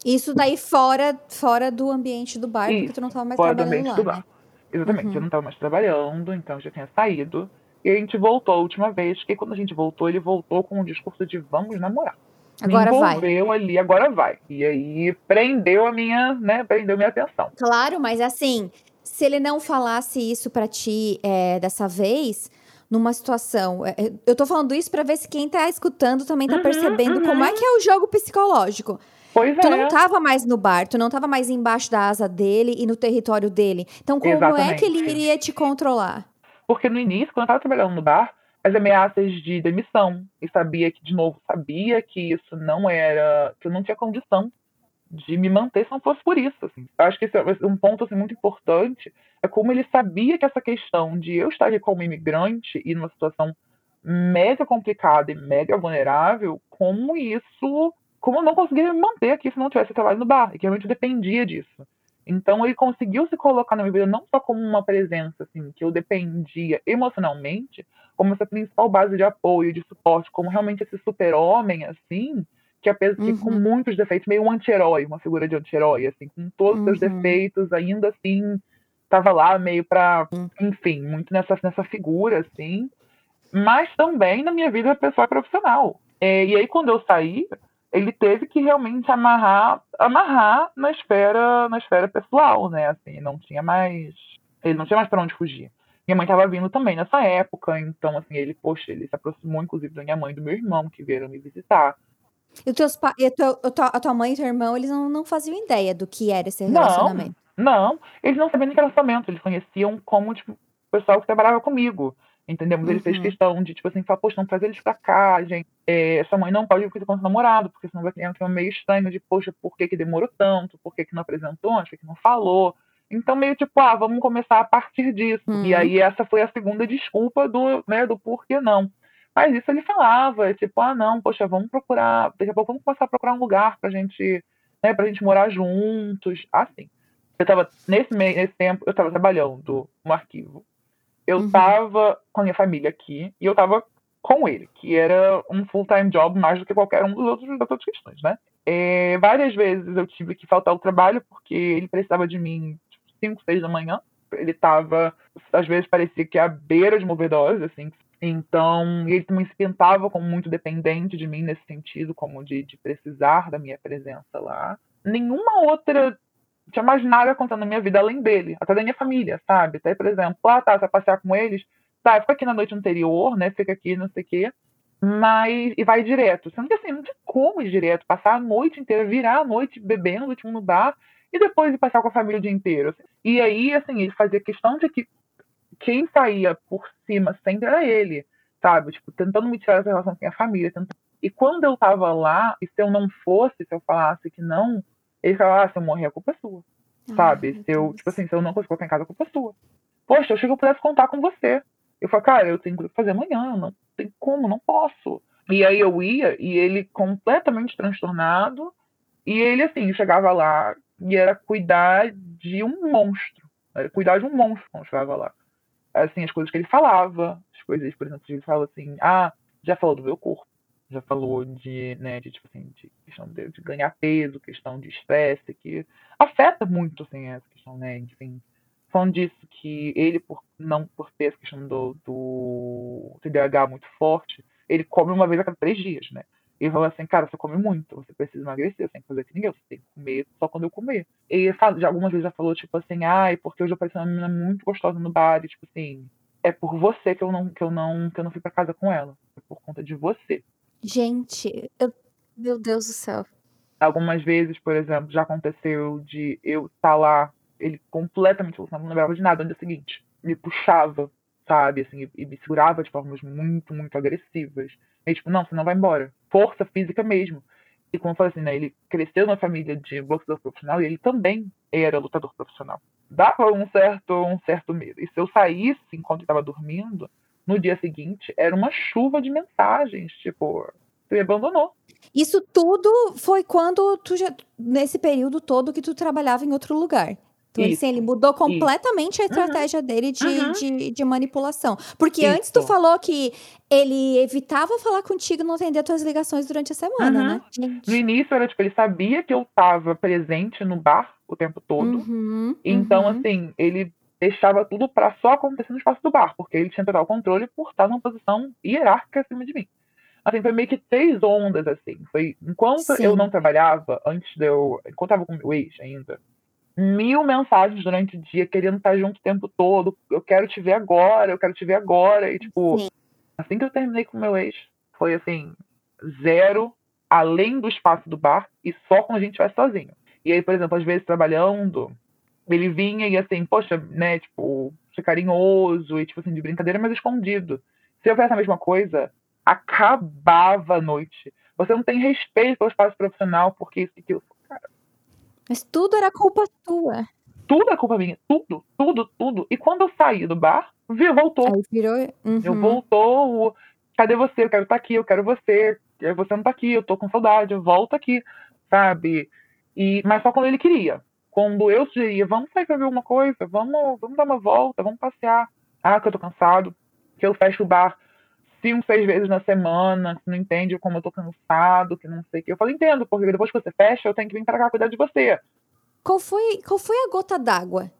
Isso daí fora, fora do ambiente do bar, Isso, porque tu não tava mais fora trabalhando do ambiente lá, do bar. Né? Exatamente, uhum. eu não estava mais trabalhando, então já tinha saído. E a gente voltou a última vez, que quando a gente voltou, ele voltou com um discurso de vamos namorar. Agora Me envolveu vai. ali, agora vai. E aí prendeu a minha, né, prendeu minha atenção. Claro, mas assim, se ele não falasse isso para ti é, dessa vez, numa situação. É, é, eu tô falando isso para ver se quem tá escutando também tá uhum, percebendo uhum. como é que é o jogo psicológico. Pois tu é. não estava mais no bar, tu não estava mais embaixo da asa dele e no território dele. Então, como Exatamente. é que ele iria te controlar? Porque no início, quando eu estava trabalhando no bar, as ameaças de demissão. E sabia que, de novo, sabia que isso não era. que eu não tinha condição de me manter se não fosse por isso. Assim. Eu acho que esse é um ponto assim, muito importante. É como ele sabia que essa questão de eu estar aqui como imigrante e numa situação mega complicada e mega vulnerável, como isso como eu não conseguia me manter aqui se não tivesse trabalho no bar, e que realmente dependia disso. Então ele conseguiu se colocar na minha vida não só como uma presença, assim, que eu dependia emocionalmente, como essa principal base de apoio, de suporte, como realmente esse super-homem, assim, que apesar uhum. com muitos defeitos, meio um anti-herói, uma figura de anti-herói, assim, com todos os uhum. seus defeitos, ainda assim, estava lá meio para, uhum. enfim, muito nessa, nessa figura, assim, mas também na minha vida pessoal e profissional. É, e aí, quando eu saí, ele teve que realmente amarrar, amarrar na esfera, na esfera pessoal, né? Assim, não tinha mais, ele não tinha mais para onde fugir. Minha mãe estava vindo também nessa época, então assim, ele, poxa, ele se aproximou inclusive da minha mãe e do meu irmão que vieram me visitar. E, teus pa... e a, tua, a tua mãe e teu irmão, eles não, não faziam ideia do que era esse relacionamento? Não, não. Eles não sabiam nem que era relacionamento, eles conheciam como, tipo, o pessoal que trabalhava comigo. Entendemos? Ele fez uhum. questão de, tipo assim, falar, poxa, não trazer eles pra cá, gente. É, sua mãe não pode ir com o namorado, porque senão vai criar um clima meio estranho de, poxa, por que, que demorou tanto? Por que, que não apresentou? Por que, que não falou? Então, meio tipo, ah, vamos começar a partir disso. Uhum. E aí, essa foi a segunda desculpa do, né, do porquê não. Mas isso ele falava, tipo, ah, não, poxa, vamos procurar, daqui a pouco vamos começar a procurar um lugar pra gente, né, pra gente morar juntos. Assim. Eu tava, nesse, meio, nesse tempo, eu tava trabalhando no arquivo eu uhum. tava com a minha família aqui e eu tava com ele, que era um full-time job mais do que qualquer um dos outros das outras questões, né? É, várias vezes eu tive que faltar ao trabalho porque ele precisava de mim 5, tipo, 6 da manhã. Ele estava, às vezes parecia que à beira de uma overdose, assim. Então, ele também se pintava como muito dependente de mim nesse sentido, como de, de precisar da minha presença lá. Nenhuma outra tinha mais nada acontecendo na minha vida além dele, até da minha família, sabe? Até, por exemplo, ah, tá, você vai passear com eles, tá, fica aqui na noite anterior, né? Fica aqui, não sei o quê. Mas. E vai direto. Sendo que assim, não tinha como ir direto, passar a noite inteira, virar a noite bebendo, tipo, no bar, e depois ir passar com a família o dia inteiro. E aí, assim, ele fazia questão de que quem saía por cima sempre era ele, sabe? Tipo, tentando me tirar essa relação com a família. Tentando... E quando eu tava lá, e se eu não fosse, se eu falasse que não, ele falava, ah, se eu morrer, a culpa é sua. Ai, sabe? Se eu, tipo assim, se eu não conseguir colocar em casa, a culpa é sua. Poxa, eu achei que eu pudesse contar com você. Eu falei, cara, eu tenho que fazer amanhã, não tem como, não posso. E aí eu ia, e ele completamente transtornado, e ele, assim, chegava lá e era cuidar de um monstro. Era cuidar de um monstro quando chegava lá. Assim, as coisas que ele falava, as coisas, por exemplo, ele fala assim, ah, já falou do meu corpo já falou de, né, de, tipo assim, de questão de, de ganhar peso, questão de estresse, que afeta muito, assim, essa questão, né, enfim. Falando disso, que ele, por não por ter essa questão do, do TDAH muito forte, ele come uma vez a cada três dias, né? Ele falou assim, cara, você come muito, você precisa emagrecer, você tem que fazer que ninguém, você tem que comer só quando eu comer. E já algumas vezes já falou, tipo assim, ai, porque hoje eu uma menina muito gostosa no bar, e, tipo assim, é por você que eu não, que eu não, que eu não fui para casa com ela. É por conta de você. Gente, eu... meu Deus do céu. Algumas vezes, por exemplo, já aconteceu de eu estar lá, ele completamente não lembrava de nada no dia seguinte. Me puxava, sabe, assim, e, me segurava de formas muito, muito agressivas. E tipo, não, você não vai embora. Força física mesmo. E como eu falei assim, né, ele cresceu na família de boxeador profissional e ele também era lutador profissional. Dava um certo, um certo medo. E se eu saísse enquanto estava dormindo, no dia seguinte era uma chuva de mensagens, tipo, você me abandonou. Isso tudo foi quando tu já, nesse período todo que tu trabalhava em outro lugar. Então, assim, ele mudou completamente isso. a estratégia uhum. dele de, uhum. de, de, manipulação. Porque isso. antes tu falou que ele evitava falar contigo e não atender tuas ligações durante a semana, uhum. né? Gente. No início era tipo, ele sabia que eu estava presente no bar o tempo todo. Uhum. Então, uhum. assim, ele deixava tudo para só acontecer no espaço do bar, porque ele tinha total controle por estar numa posição hierárquica acima de mim. Assim, foi meio que três ondas, assim. Foi, enquanto Sim. eu não trabalhava, antes de eu. Enquanto eu tava com o meu ex ainda, mil mensagens durante o dia, querendo estar junto o tempo todo. Eu quero te ver agora, eu quero te ver agora. E, tipo, Sim. assim que eu terminei com o meu ex, foi assim, zero, além do espaço do bar, e só quando a gente estivesse sozinho. E aí, por exemplo, às vezes trabalhando, ele vinha e assim, poxa, né, tipo, ser carinhoso e, tipo assim, de brincadeira, mas escondido. Se eu fizesse a mesma coisa, acabava a noite. Você não tem respeito pelo espaço profissional, porque isso e aquilo. Mas tudo era culpa tua. Tudo é culpa minha. Tudo, tudo, tudo. E quando eu saí do bar, viu, voltou. Aí virou. Uhum. Eu voltou. Cadê você? Eu quero estar tá aqui, eu quero você. Você não tá aqui, eu tô com saudade, eu volto aqui, sabe? E, mas só quando ele queria quando eu sugeria, vamos sair pra ver alguma coisa, vamos, vamos dar uma volta, vamos passear. Ah, que eu tô cansado, que eu fecho o bar cinco, seis vezes na semana, que não entende como eu tô cansado, que não sei o que. Eu falo, entendo, porque depois que você fecha, eu tenho que vir pra cá cuidar de você. Qual foi, qual foi a gota d'água?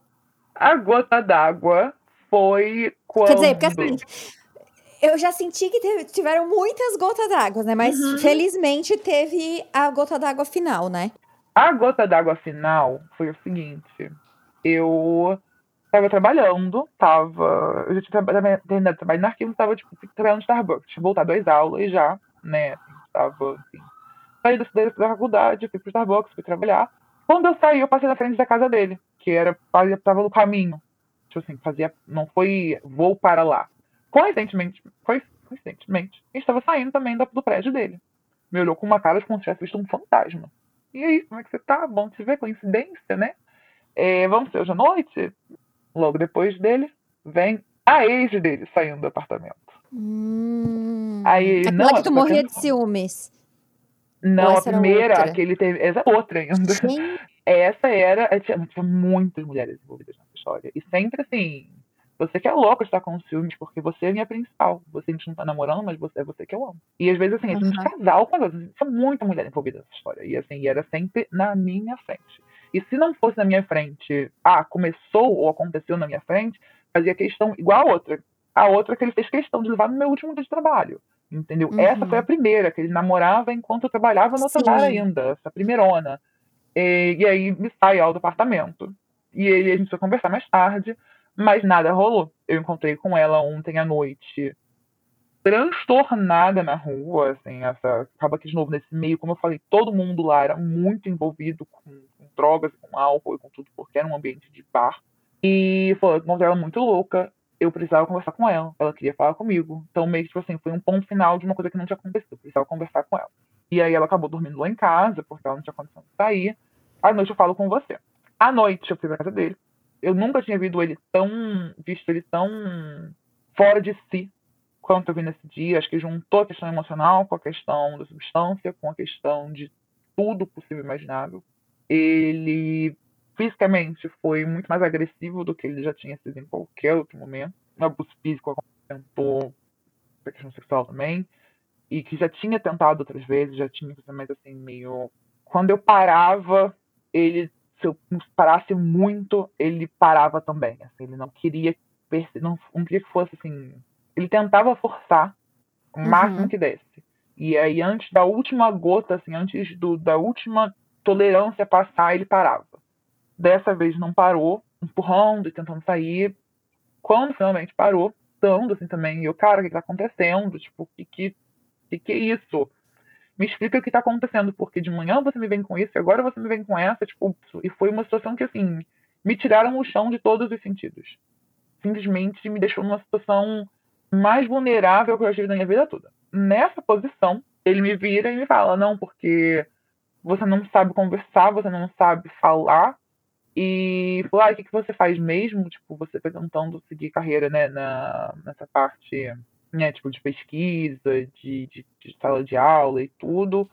A gota d'água foi quando... Quer dizer, porque assim, eu já senti que teve, tiveram muitas gotas d'água, né? Mas uhum. felizmente teve a gota d'água final, né? A gota d'água final foi o seguinte: eu estava trabalhando, tava. Eu já tinha terminado de trabalhar no arquivo, estava tipo, trabalhando no Starbucks. Tinha voltado às aulas já, né? Estava, assim. Saí da, da faculdade, fui pro Starbucks, fui trabalhar. Quando eu saí, eu passei na frente da casa dele, que era, estava no caminho. Tipo assim, fazia. Não foi vou para lá. Coincidentemente, foi, coincidentemente, a gente estava saindo também do, do prédio dele. Me olhou com uma cara de como se tivesse visto um fantasma. E aí, como é que você tá? Bom te ver, coincidência, né? É, vamos ser hoje à noite? Logo depois dele, vem a ex dele saindo do apartamento. Hum, aí, não, que tu morria de ciúmes. Não, a primeira que ele teve. Essa é outra ainda. Sim. Essa era. Tinha, tinha muitas mulheres envolvidas nessa história. E sempre assim. Você que é louco estar com ciúmes, porque você é minha principal. Você a gente não tá namorando, mas você é você que eu amo. E às vezes, assim, uhum. a gente casal com as Tinha muita mulher envolvida nessa história. E assim, era sempre na minha frente. E se não fosse na minha frente, ah, começou ou aconteceu na minha frente, fazia questão igual a outra. A outra que ele fez questão de levar no meu último dia de trabalho. Entendeu? Uhum. Essa foi a primeira, que ele namorava enquanto eu trabalhava no bar ainda, essa primeirona. E, e aí me sai ao do apartamento. E aí a gente foi conversar mais tarde, mas nada rolou. Eu encontrei com ela ontem à noite, transtornada na rua, assim, essa, acaba que de novo nesse meio, como eu falei, todo mundo lá era muito envolvido com drogas, com álcool e com tudo, porque era um ambiente de bar. E foi, encontrei ela muito louca, eu precisava conversar com ela. Ela queria falar comigo. Então, meio que, tipo assim, foi um ponto final de uma coisa que não tinha acontecido. Eu precisava conversar com ela. E aí ela acabou dormindo lá em casa, porque ela não tinha condição de sair. À noite eu falo com você. À noite eu fui pra casa dele. Eu nunca tinha visto ele tão. visto ele tão fora de si quanto eu vi nesse dia. Acho que juntou a questão emocional com a questão da substância, com a questão de tudo possível e imaginável. Ele fisicamente foi muito mais agressivo do que ele já tinha sido em qualquer outro momento. O abuso físico acontecentou a questão sexual também. E que já tinha tentado outras vezes, já tinha mas assim, meio. Quando eu parava, ele, se eu parasse muito, ele parava também. Assim, ele não queria não, não queria que fosse assim. Ele tentava forçar o uhum. máximo que desse. E aí, antes da última gota, assim, antes do, da última tolerância passar, ele parava. Dessa vez não parou, empurrando e tentando sair. Quando finalmente parou, dando assim também, eu, cara, o que, que tá acontecendo? Tipo, o que, que, que, que é isso? Me explica o que tá acontecendo, porque de manhã você me vem com isso, e agora você me vem com essa, tipo, e foi uma situação que, assim, me tiraram o chão de todos os sentidos. Simplesmente me deixou numa situação mais vulnerável que eu já tive na minha vida toda. Nessa posição, ele me vira e me fala: não, porque você não sabe conversar, você não sabe falar, e falou, ah, o que, que você faz mesmo? Tipo, você tá tentando seguir carreira, né, na, nessa parte, né, tipo, de pesquisa, de, de, de sala de aula e tudo.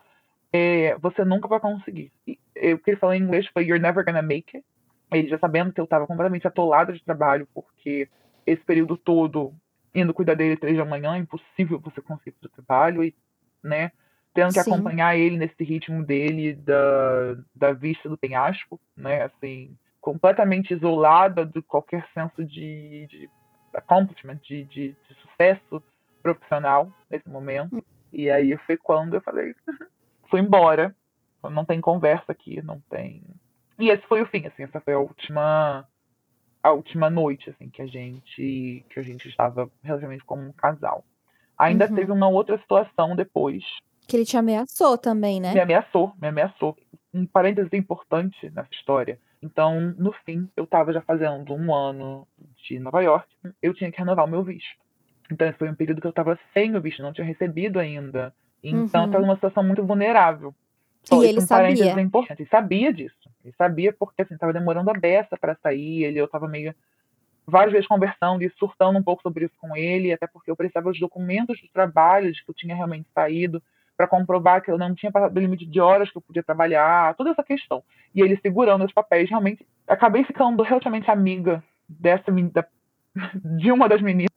É, você nunca vai conseguir. E, o que ele falou em inglês foi, you're never gonna make it. Ele já sabendo que eu tava completamente atolada de trabalho, porque esse período todo, indo cuidar dele três da manhã, é impossível você conseguir fazer trabalho, e, né, tendo que Sim. acompanhar ele nesse ritmo dele da, da vista do penhasco, né? Assim, completamente isolada de qualquer senso de, de accomplishment, de, de, de, sucesso profissional nesse momento. Hum. E aí foi quando eu falei, fui embora. Não tem conversa aqui, não tem. E esse foi o fim, assim, essa foi a última a última noite, assim, que a gente que a gente estava relativamente como um casal. Ainda uhum. teve uma outra situação depois, que ele te ameaçou também, né? Me ameaçou, me ameaçou. Um parênteses importante nessa história. Então, no fim, eu estava já fazendo um ano de Nova York, eu tinha que renovar o meu visto. Então, esse foi um período que eu estava sem o visto, não tinha recebido ainda. Então, uhum. estava numa situação muito vulnerável. Só e ele um sabia. importante. Ele sabia disso. Ele sabia porque, assim, estava demorando a beça para sair. Ele, eu estava meio várias vezes conversando e surtando um pouco sobre isso com ele, até porque eu precisava dos documentos do trabalho de que eu tinha realmente saído para comprovar que eu não tinha passado do limite de horas que eu podia trabalhar, toda essa questão. E ele segurando os papéis, realmente, acabei ficando relativamente amiga dessa da, de uma das meninas,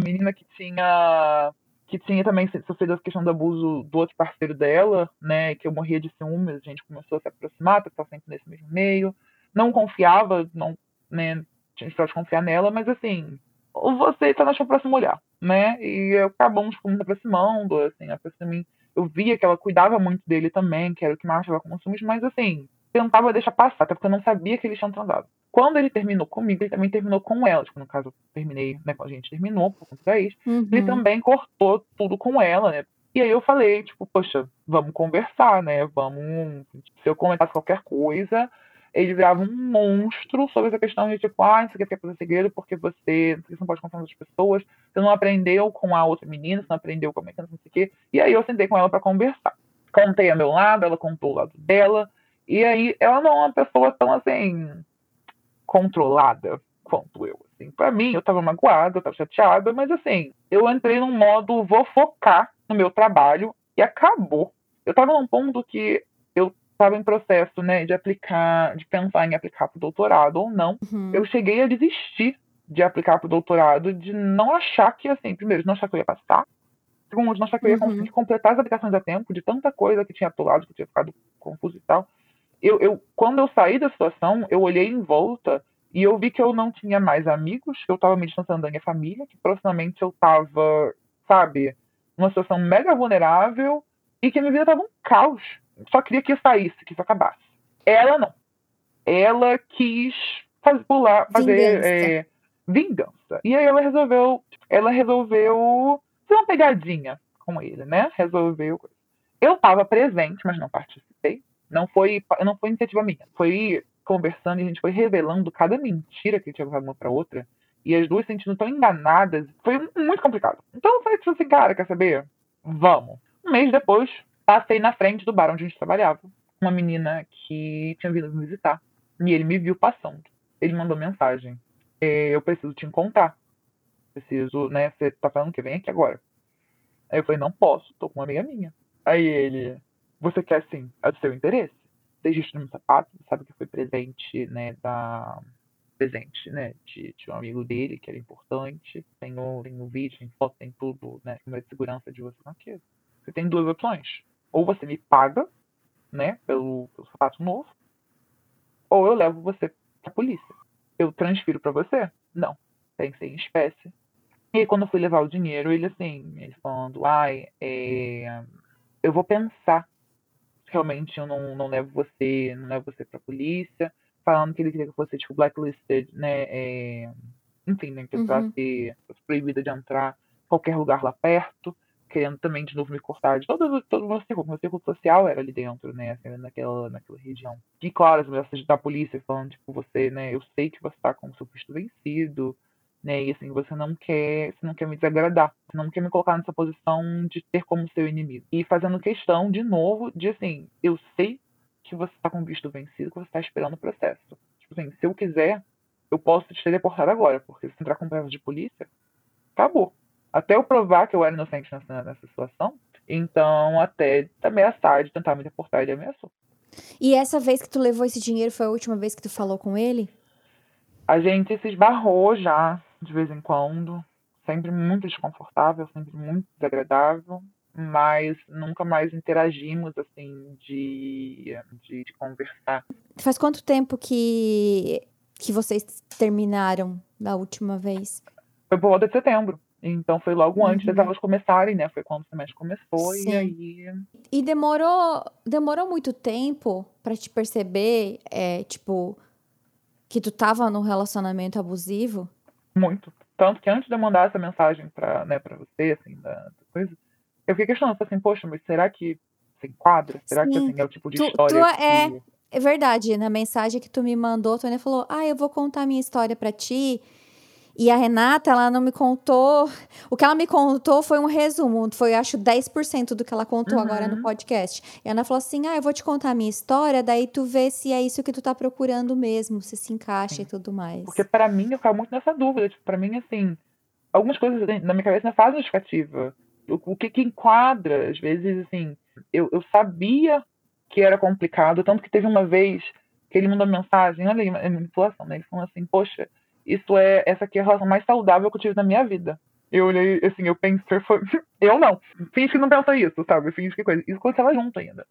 menina que tinha que tinha também sofrido a questão do abuso do outro parceiro dela, né, que eu morria de ciúmes, a gente começou a se aproximar, porque estava sempre nesse mesmo meio, não confiava, não, né, tinha que confiar nela, mas assim, você está na sua próxima olhar, né, e acabamos nos aproximando, assim, a pessoa me eu via que ela cuidava muito dele também, que era o que mais estava com ciúmes, mas assim, tentava deixar passar, até porque eu não sabia que eles tinham transado. Quando ele terminou comigo, ele também terminou com ela. Tipo, no caso, eu terminei, né? Quando a gente terminou, por conta da ex, uhum. ele também cortou tudo com ela, né? E aí eu falei, tipo, poxa, vamos conversar, né? Vamos. Se eu comentasse qualquer coisa, ele virava um monstro sobre essa questão de tipo, ah, isso aqui é fazer segredo porque você, você não pode contar com as pessoas, você não aprendeu com a outra menina, você não aprendeu como é que não sei o quê. E aí eu sentei com ela para conversar. Contei a meu lado, ela contou o lado dela, e aí ela não é uma pessoa tão assim controlada quanto eu. Assim. Para mim, eu tava magoada, eu tava chateada, mas assim, eu entrei num modo vou focar no meu trabalho e acabou. Eu tava num ponto que estava em processo né, de aplicar, de pensar em aplicar para o doutorado ou não, uhum. eu cheguei a desistir de aplicar para o doutorado, de não achar que, assim, primeiro, de não achar que eu ia passar, segundo, de não achar que eu ia uhum. conseguir completar as aplicações a tempo, de tanta coisa que tinha atolado, que tinha ficado confuso e tal. Eu, eu, quando eu saí da situação, eu olhei em volta e eu vi que eu não tinha mais amigos, que eu estava me distanciando da minha família, que proximamente eu estava, sabe, numa situação mega vulnerável e que a minha vida estava um caos. Só queria que isso saísse, que isso acabasse. Ela não. Ela quis fazer, pular, fazer vingança. É, vingança. E aí ela resolveu, ela resolveu fazer uma pegadinha com ele, né? Resolveu. Eu estava presente, mas não participei. Não foi, não foi iniciativa minha. Foi conversando e a gente foi revelando cada mentira que ele tinha uma para outra. E as duas sentindo tão enganadas. Foi muito complicado. Então eu falei assim, cara, quer saber? Vamos. Um mês depois, passei na frente do bar onde a gente trabalhava. Uma menina que tinha vindo me visitar. E ele me viu passando. Ele mandou mensagem. É, eu preciso te encontrar. Preciso, né? Você tá falando que vem aqui agora. Aí eu falei, não posso, tô com uma amiga minha. Aí ele, você quer sim, é do seu interesse? Desde no meu sapato, sabe que foi presente, né, da presente, né, de, de, um amigo dele, que era importante. Tem o, tem vídeo, tem foto, tem tudo, né, câmera de segurança de você aqui. Você tem duas opções. Ou você me paga, né, pelo, pelo sapato novo, ou eu levo você pra polícia. Eu transfiro para você? Não. Tem que ser em espécie. E aí, quando eu fui levar o dinheiro, ele assim, ele falando, ai, é, eu vou pensar. Realmente eu não, não levo você, não levo você pra polícia. Falando que ele queria que fosse, tipo, blacklisted, né? É, enfim, né? Que eu uhum. ser proibida de entrar em qualquer lugar lá perto querendo também de novo me cortar de todo, todo o meu círculo. Meu círculo social era ali dentro, né? Assim, naquela, naquela região. E claro, as mensagens da polícia falando, tipo, você, né? Eu sei que você tá com o seu visto vencido, né? E assim, você não quer, você não quer me desagradar. Você não quer me colocar nessa posição de ter como seu inimigo. E fazendo questão, de novo, de assim, eu sei que você tá com o visto vencido, que você tá esperando o processo. Tipo assim, se eu quiser, eu posso te teleportar agora, porque se entrar com prova de polícia, acabou até eu provar que eu era inocente nessa, nessa situação. Então, até ameaçar de tentar me deportar, ele ameaçou. E essa vez que tu levou esse dinheiro foi a última vez que tu falou com ele? A gente se esbarrou já, de vez em quando. Sempre muito desconfortável, sempre muito desagradável. Mas nunca mais interagimos, assim, de, de, de conversar. Faz quanto tempo que, que vocês terminaram da última vez? Foi por volta de setembro. Então foi logo antes uhum. das aulas começarem, né? Foi quando o semestre começou Sim. e aí. E demorou, demorou muito tempo para te perceber, é, tipo, que tu tava num relacionamento abusivo? Muito. Tanto que antes de eu mandar essa mensagem pra, né, pra você, assim, da, da coisa, eu fiquei questionando, assim, poxa, mas será que se enquadra? Será Sim. que assim, é o tipo de tu, história tu que... é, é verdade, na mensagem que tu me mandou, tu falou, ah, eu vou contar minha história para ti e a Renata, ela não me contou. O que ela me contou foi um resumo, foi acho 10% do que ela contou uhum. agora no podcast. E ela falou assim: "Ah, eu vou te contar a minha história, daí tu vê se é isso que tu tá procurando mesmo, se se encaixa Sim. e tudo mais". Porque para mim eu ficava muito nessa dúvida, tipo, para mim assim, algumas coisas na minha cabeça não fazem justificativa. O, o que que enquadra, às vezes assim, eu, eu sabia que era complicado, tanto que teve uma vez que ele mandou mensagem, olha aí, a manipulação, né? Ele falou assim: "Poxa, isso é essa aqui é a relação mais saudável que eu tive na minha vida. Eu olhei, assim, eu pensei, foi... eu não. Finge que não pensa isso, sabe? Finge que coisa. Isso quando ela junto ainda.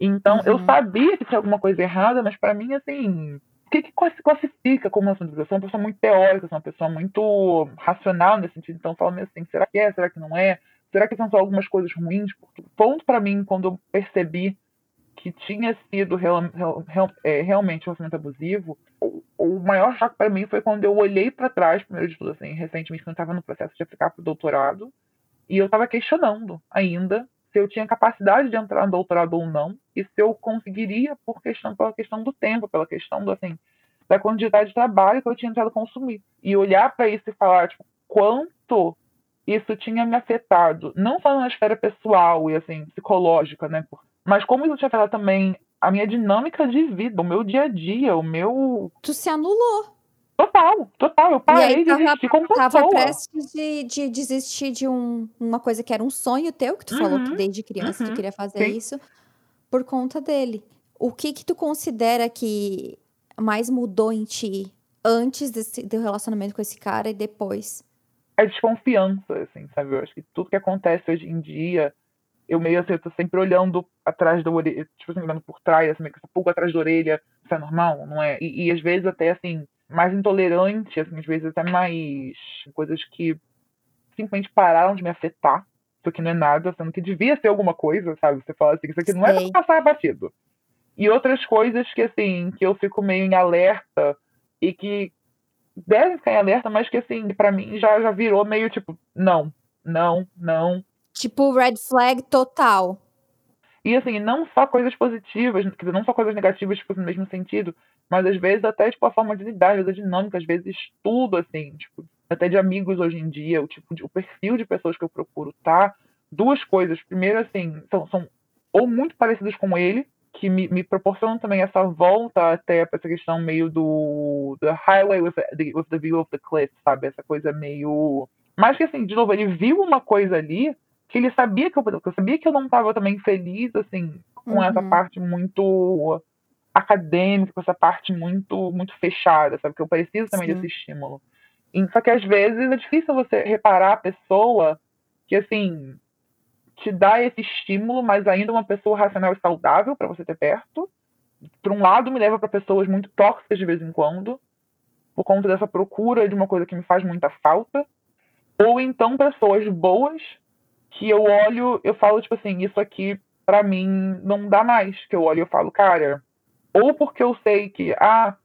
Então, uhum. eu sabia que tinha alguma coisa errada, mas para mim, assim, o que, que classifica como relação Eu sou uma pessoa muito teórica, sou uma pessoa muito racional nesse sentido. Então, eu falo assim, será que é? Será que não é? Será que são só algumas coisas ruins? Porque o ponto para mim, quando eu percebi que tinha sido real, real, é, realmente um relacionamento abusivo, o, o maior choque para mim foi quando eu olhei para trás, primeiro de tudo, assim, recentemente, quando eu estava no processo de aplicar para o doutorado, e eu estava questionando ainda se eu tinha capacidade de entrar no doutorado ou não, e se eu conseguiria por questão, pela questão do tempo, pela questão do, assim, da quantidade de trabalho que eu tinha entrado a consumir. E olhar para isso e falar, tipo, quanto isso tinha me afetado, não só na esfera pessoal e, assim, psicológica, né, mas como isso tinha afetado também a minha dinâmica de vida, o meu dia a dia, o meu. Tu se anulou. Total, total. Eu parei aí, de existir como pessoa. Tava prestes de, de desistir de um, uma coisa que era um sonho teu, que tu uhum, falou que desde criança uhum, tu queria fazer sim. isso, por conta dele. O que que tu considera que mais mudou em ti antes desse, do relacionamento com esse cara e depois? A desconfiança, assim, sabe? Eu acho que tudo que acontece hoje em dia, eu meio assim, eu tô sempre olhando atrás da orelha, tipo assim, olhando por trás, assim, meio que essa pulga atrás da orelha, isso é normal, não é? E, e às vezes até, assim, mais intolerante, assim, às vezes até mais coisas que simplesmente pararam de me afetar. Isso aqui não é nada, sendo que devia ser alguma coisa, sabe? Você fala assim, isso aqui não é pra passar batido. E outras coisas que, assim, que eu fico meio em alerta e que devem ficar em alerta, mas que, assim, para mim já, já virou meio tipo, não, não, não. Tipo, red flag total. E, assim, não só coisas positivas, quer dizer, não só coisas negativas, tipo, no mesmo sentido, mas às vezes até, tipo, a forma de lidar, às vezes a dinâmica, às vezes tudo, assim, tipo, até de amigos hoje em dia, o tipo de, o perfil de pessoas que eu procuro, tá? Duas coisas. Primeiro, assim, são, são ou muito parecidas com ele, que me, me proporcionam também essa volta até para essa questão meio do the highway with the, with the view of the cliff, sabe? Essa coisa meio. Mas que assim, de novo, ele viu uma coisa ali que ele sabia que eu, que eu sabia que eu não estava também feliz, assim, com uhum. essa parte muito acadêmica, com essa parte muito muito fechada, sabe? Que eu preciso também Sim. desse estímulo. E, só que às vezes é difícil você reparar a pessoa que, assim, te dá esse estímulo, mas ainda uma pessoa racional e saudável para você ter perto. Por um lado, me leva para pessoas muito tóxicas de vez em quando, por conta dessa procura de uma coisa que me faz muita falta. Ou então pessoas boas que eu olho, eu falo tipo assim, isso aqui para mim não dá mais, que eu olho e eu falo, cara, ou porque eu sei que ah,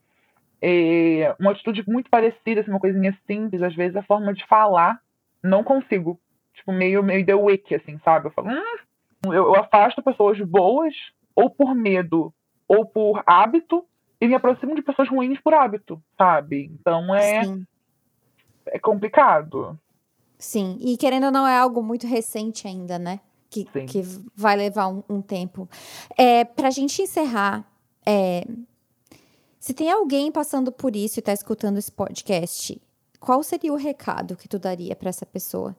é uma atitude muito parecida, assim, uma coisinha simples, às vezes a forma de falar, não consigo tipo, meio, meio The Wick, assim, sabe? Eu falo, hum, eu, eu afasto pessoas boas, ou por medo, ou por hábito, e me aproximo de pessoas ruins por hábito, sabe? Então é. Sim. É complicado. Sim, e querendo ou não, é algo muito recente ainda, né? Que, que vai levar um, um tempo. É, pra gente encerrar, é, se tem alguém passando por isso e tá escutando esse podcast, qual seria o recado que tu daria para essa pessoa?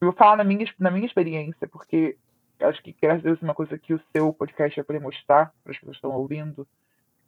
Eu vou falar na minha, na minha experiência, porque acho que graças a Deus uma coisa que o seu podcast vai poder mostrar para as pessoas que estão ouvindo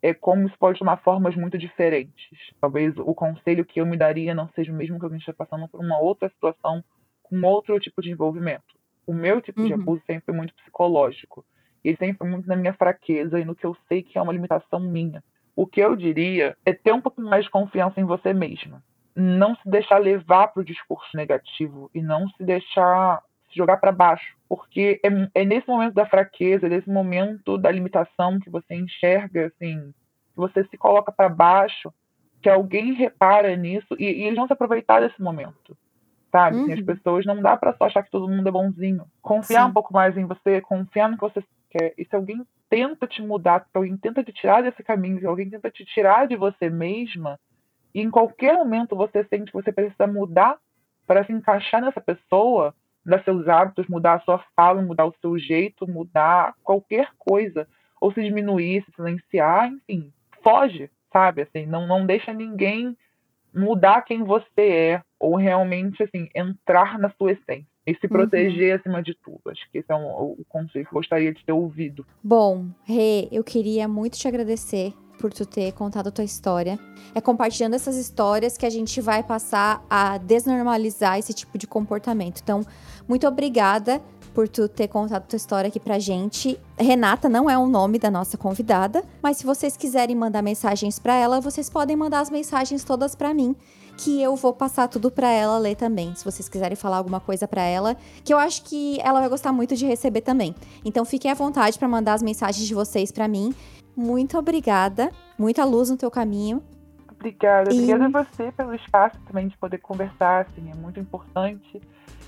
é como isso pode tomar formas muito diferentes. Talvez o conselho que eu me daria não seja o mesmo que alguém está passando por uma outra situação com outro tipo de envolvimento. O meu tipo uhum. de abuso sempre foi muito psicológico. E ele sempre foi muito na minha fraqueza e no que eu sei que é uma limitação minha. O que eu diria é ter um pouco mais de confiança em você mesma não se deixar levar para o discurso negativo e não se deixar jogar para baixo, porque é, é, nesse momento da fraqueza, nesse momento da limitação que você enxerga, assim, que você se coloca para baixo, que alguém repara nisso e, e, eles vão se aproveitar desse momento, sabe? Uhum. Assim, as uhum. pessoas não dá para só achar que todo mundo é bonzinho, confiar Sim. um pouco mais em você, confiar no que você quer. E se alguém tenta te mudar, se alguém tenta te tirar desse caminho, se alguém tenta te tirar de você mesma, e em qualquer momento você sente que você precisa mudar para se encaixar nessa pessoa, mudar seus hábitos, mudar a sua fala, mudar o seu jeito, mudar qualquer coisa, ou se diminuir, se silenciar, enfim, foge, sabe? Assim, não, não deixa ninguém mudar quem você é, ou realmente assim, entrar na sua essência. E se uhum. proteger uhum. acima de tudo. Acho que esse é um, o conselho que eu gostaria de ter ouvido. Bom, Rê, eu queria muito te agradecer por tu ter contado a tua história. É compartilhando essas histórias que a gente vai passar a desnormalizar esse tipo de comportamento. Então, muito obrigada por tu ter contado a tua história aqui pra gente. Renata não é o nome da nossa convidada, mas se vocês quiserem mandar mensagens para ela, vocês podem mandar as mensagens todas para mim, que eu vou passar tudo para ela ler também. Se vocês quiserem falar alguma coisa para ela, que eu acho que ela vai gostar muito de receber também. Então fiquem à vontade para mandar as mensagens de vocês para mim muito obrigada. Muita luz no teu caminho. Obrigada. E... Obrigada a você pelo espaço também de poder conversar, assim, é muito importante.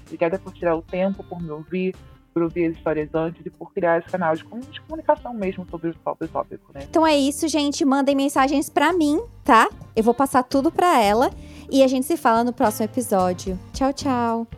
Obrigada por tirar o tempo, por me ouvir, por ouvir as histórias antes e por criar esse canal de comunicação mesmo sobre o próprio tópico, né? Então é isso, gente. Mandem mensagens para mim, tá? Eu vou passar tudo para ela e a gente se fala no próximo episódio. Tchau, tchau.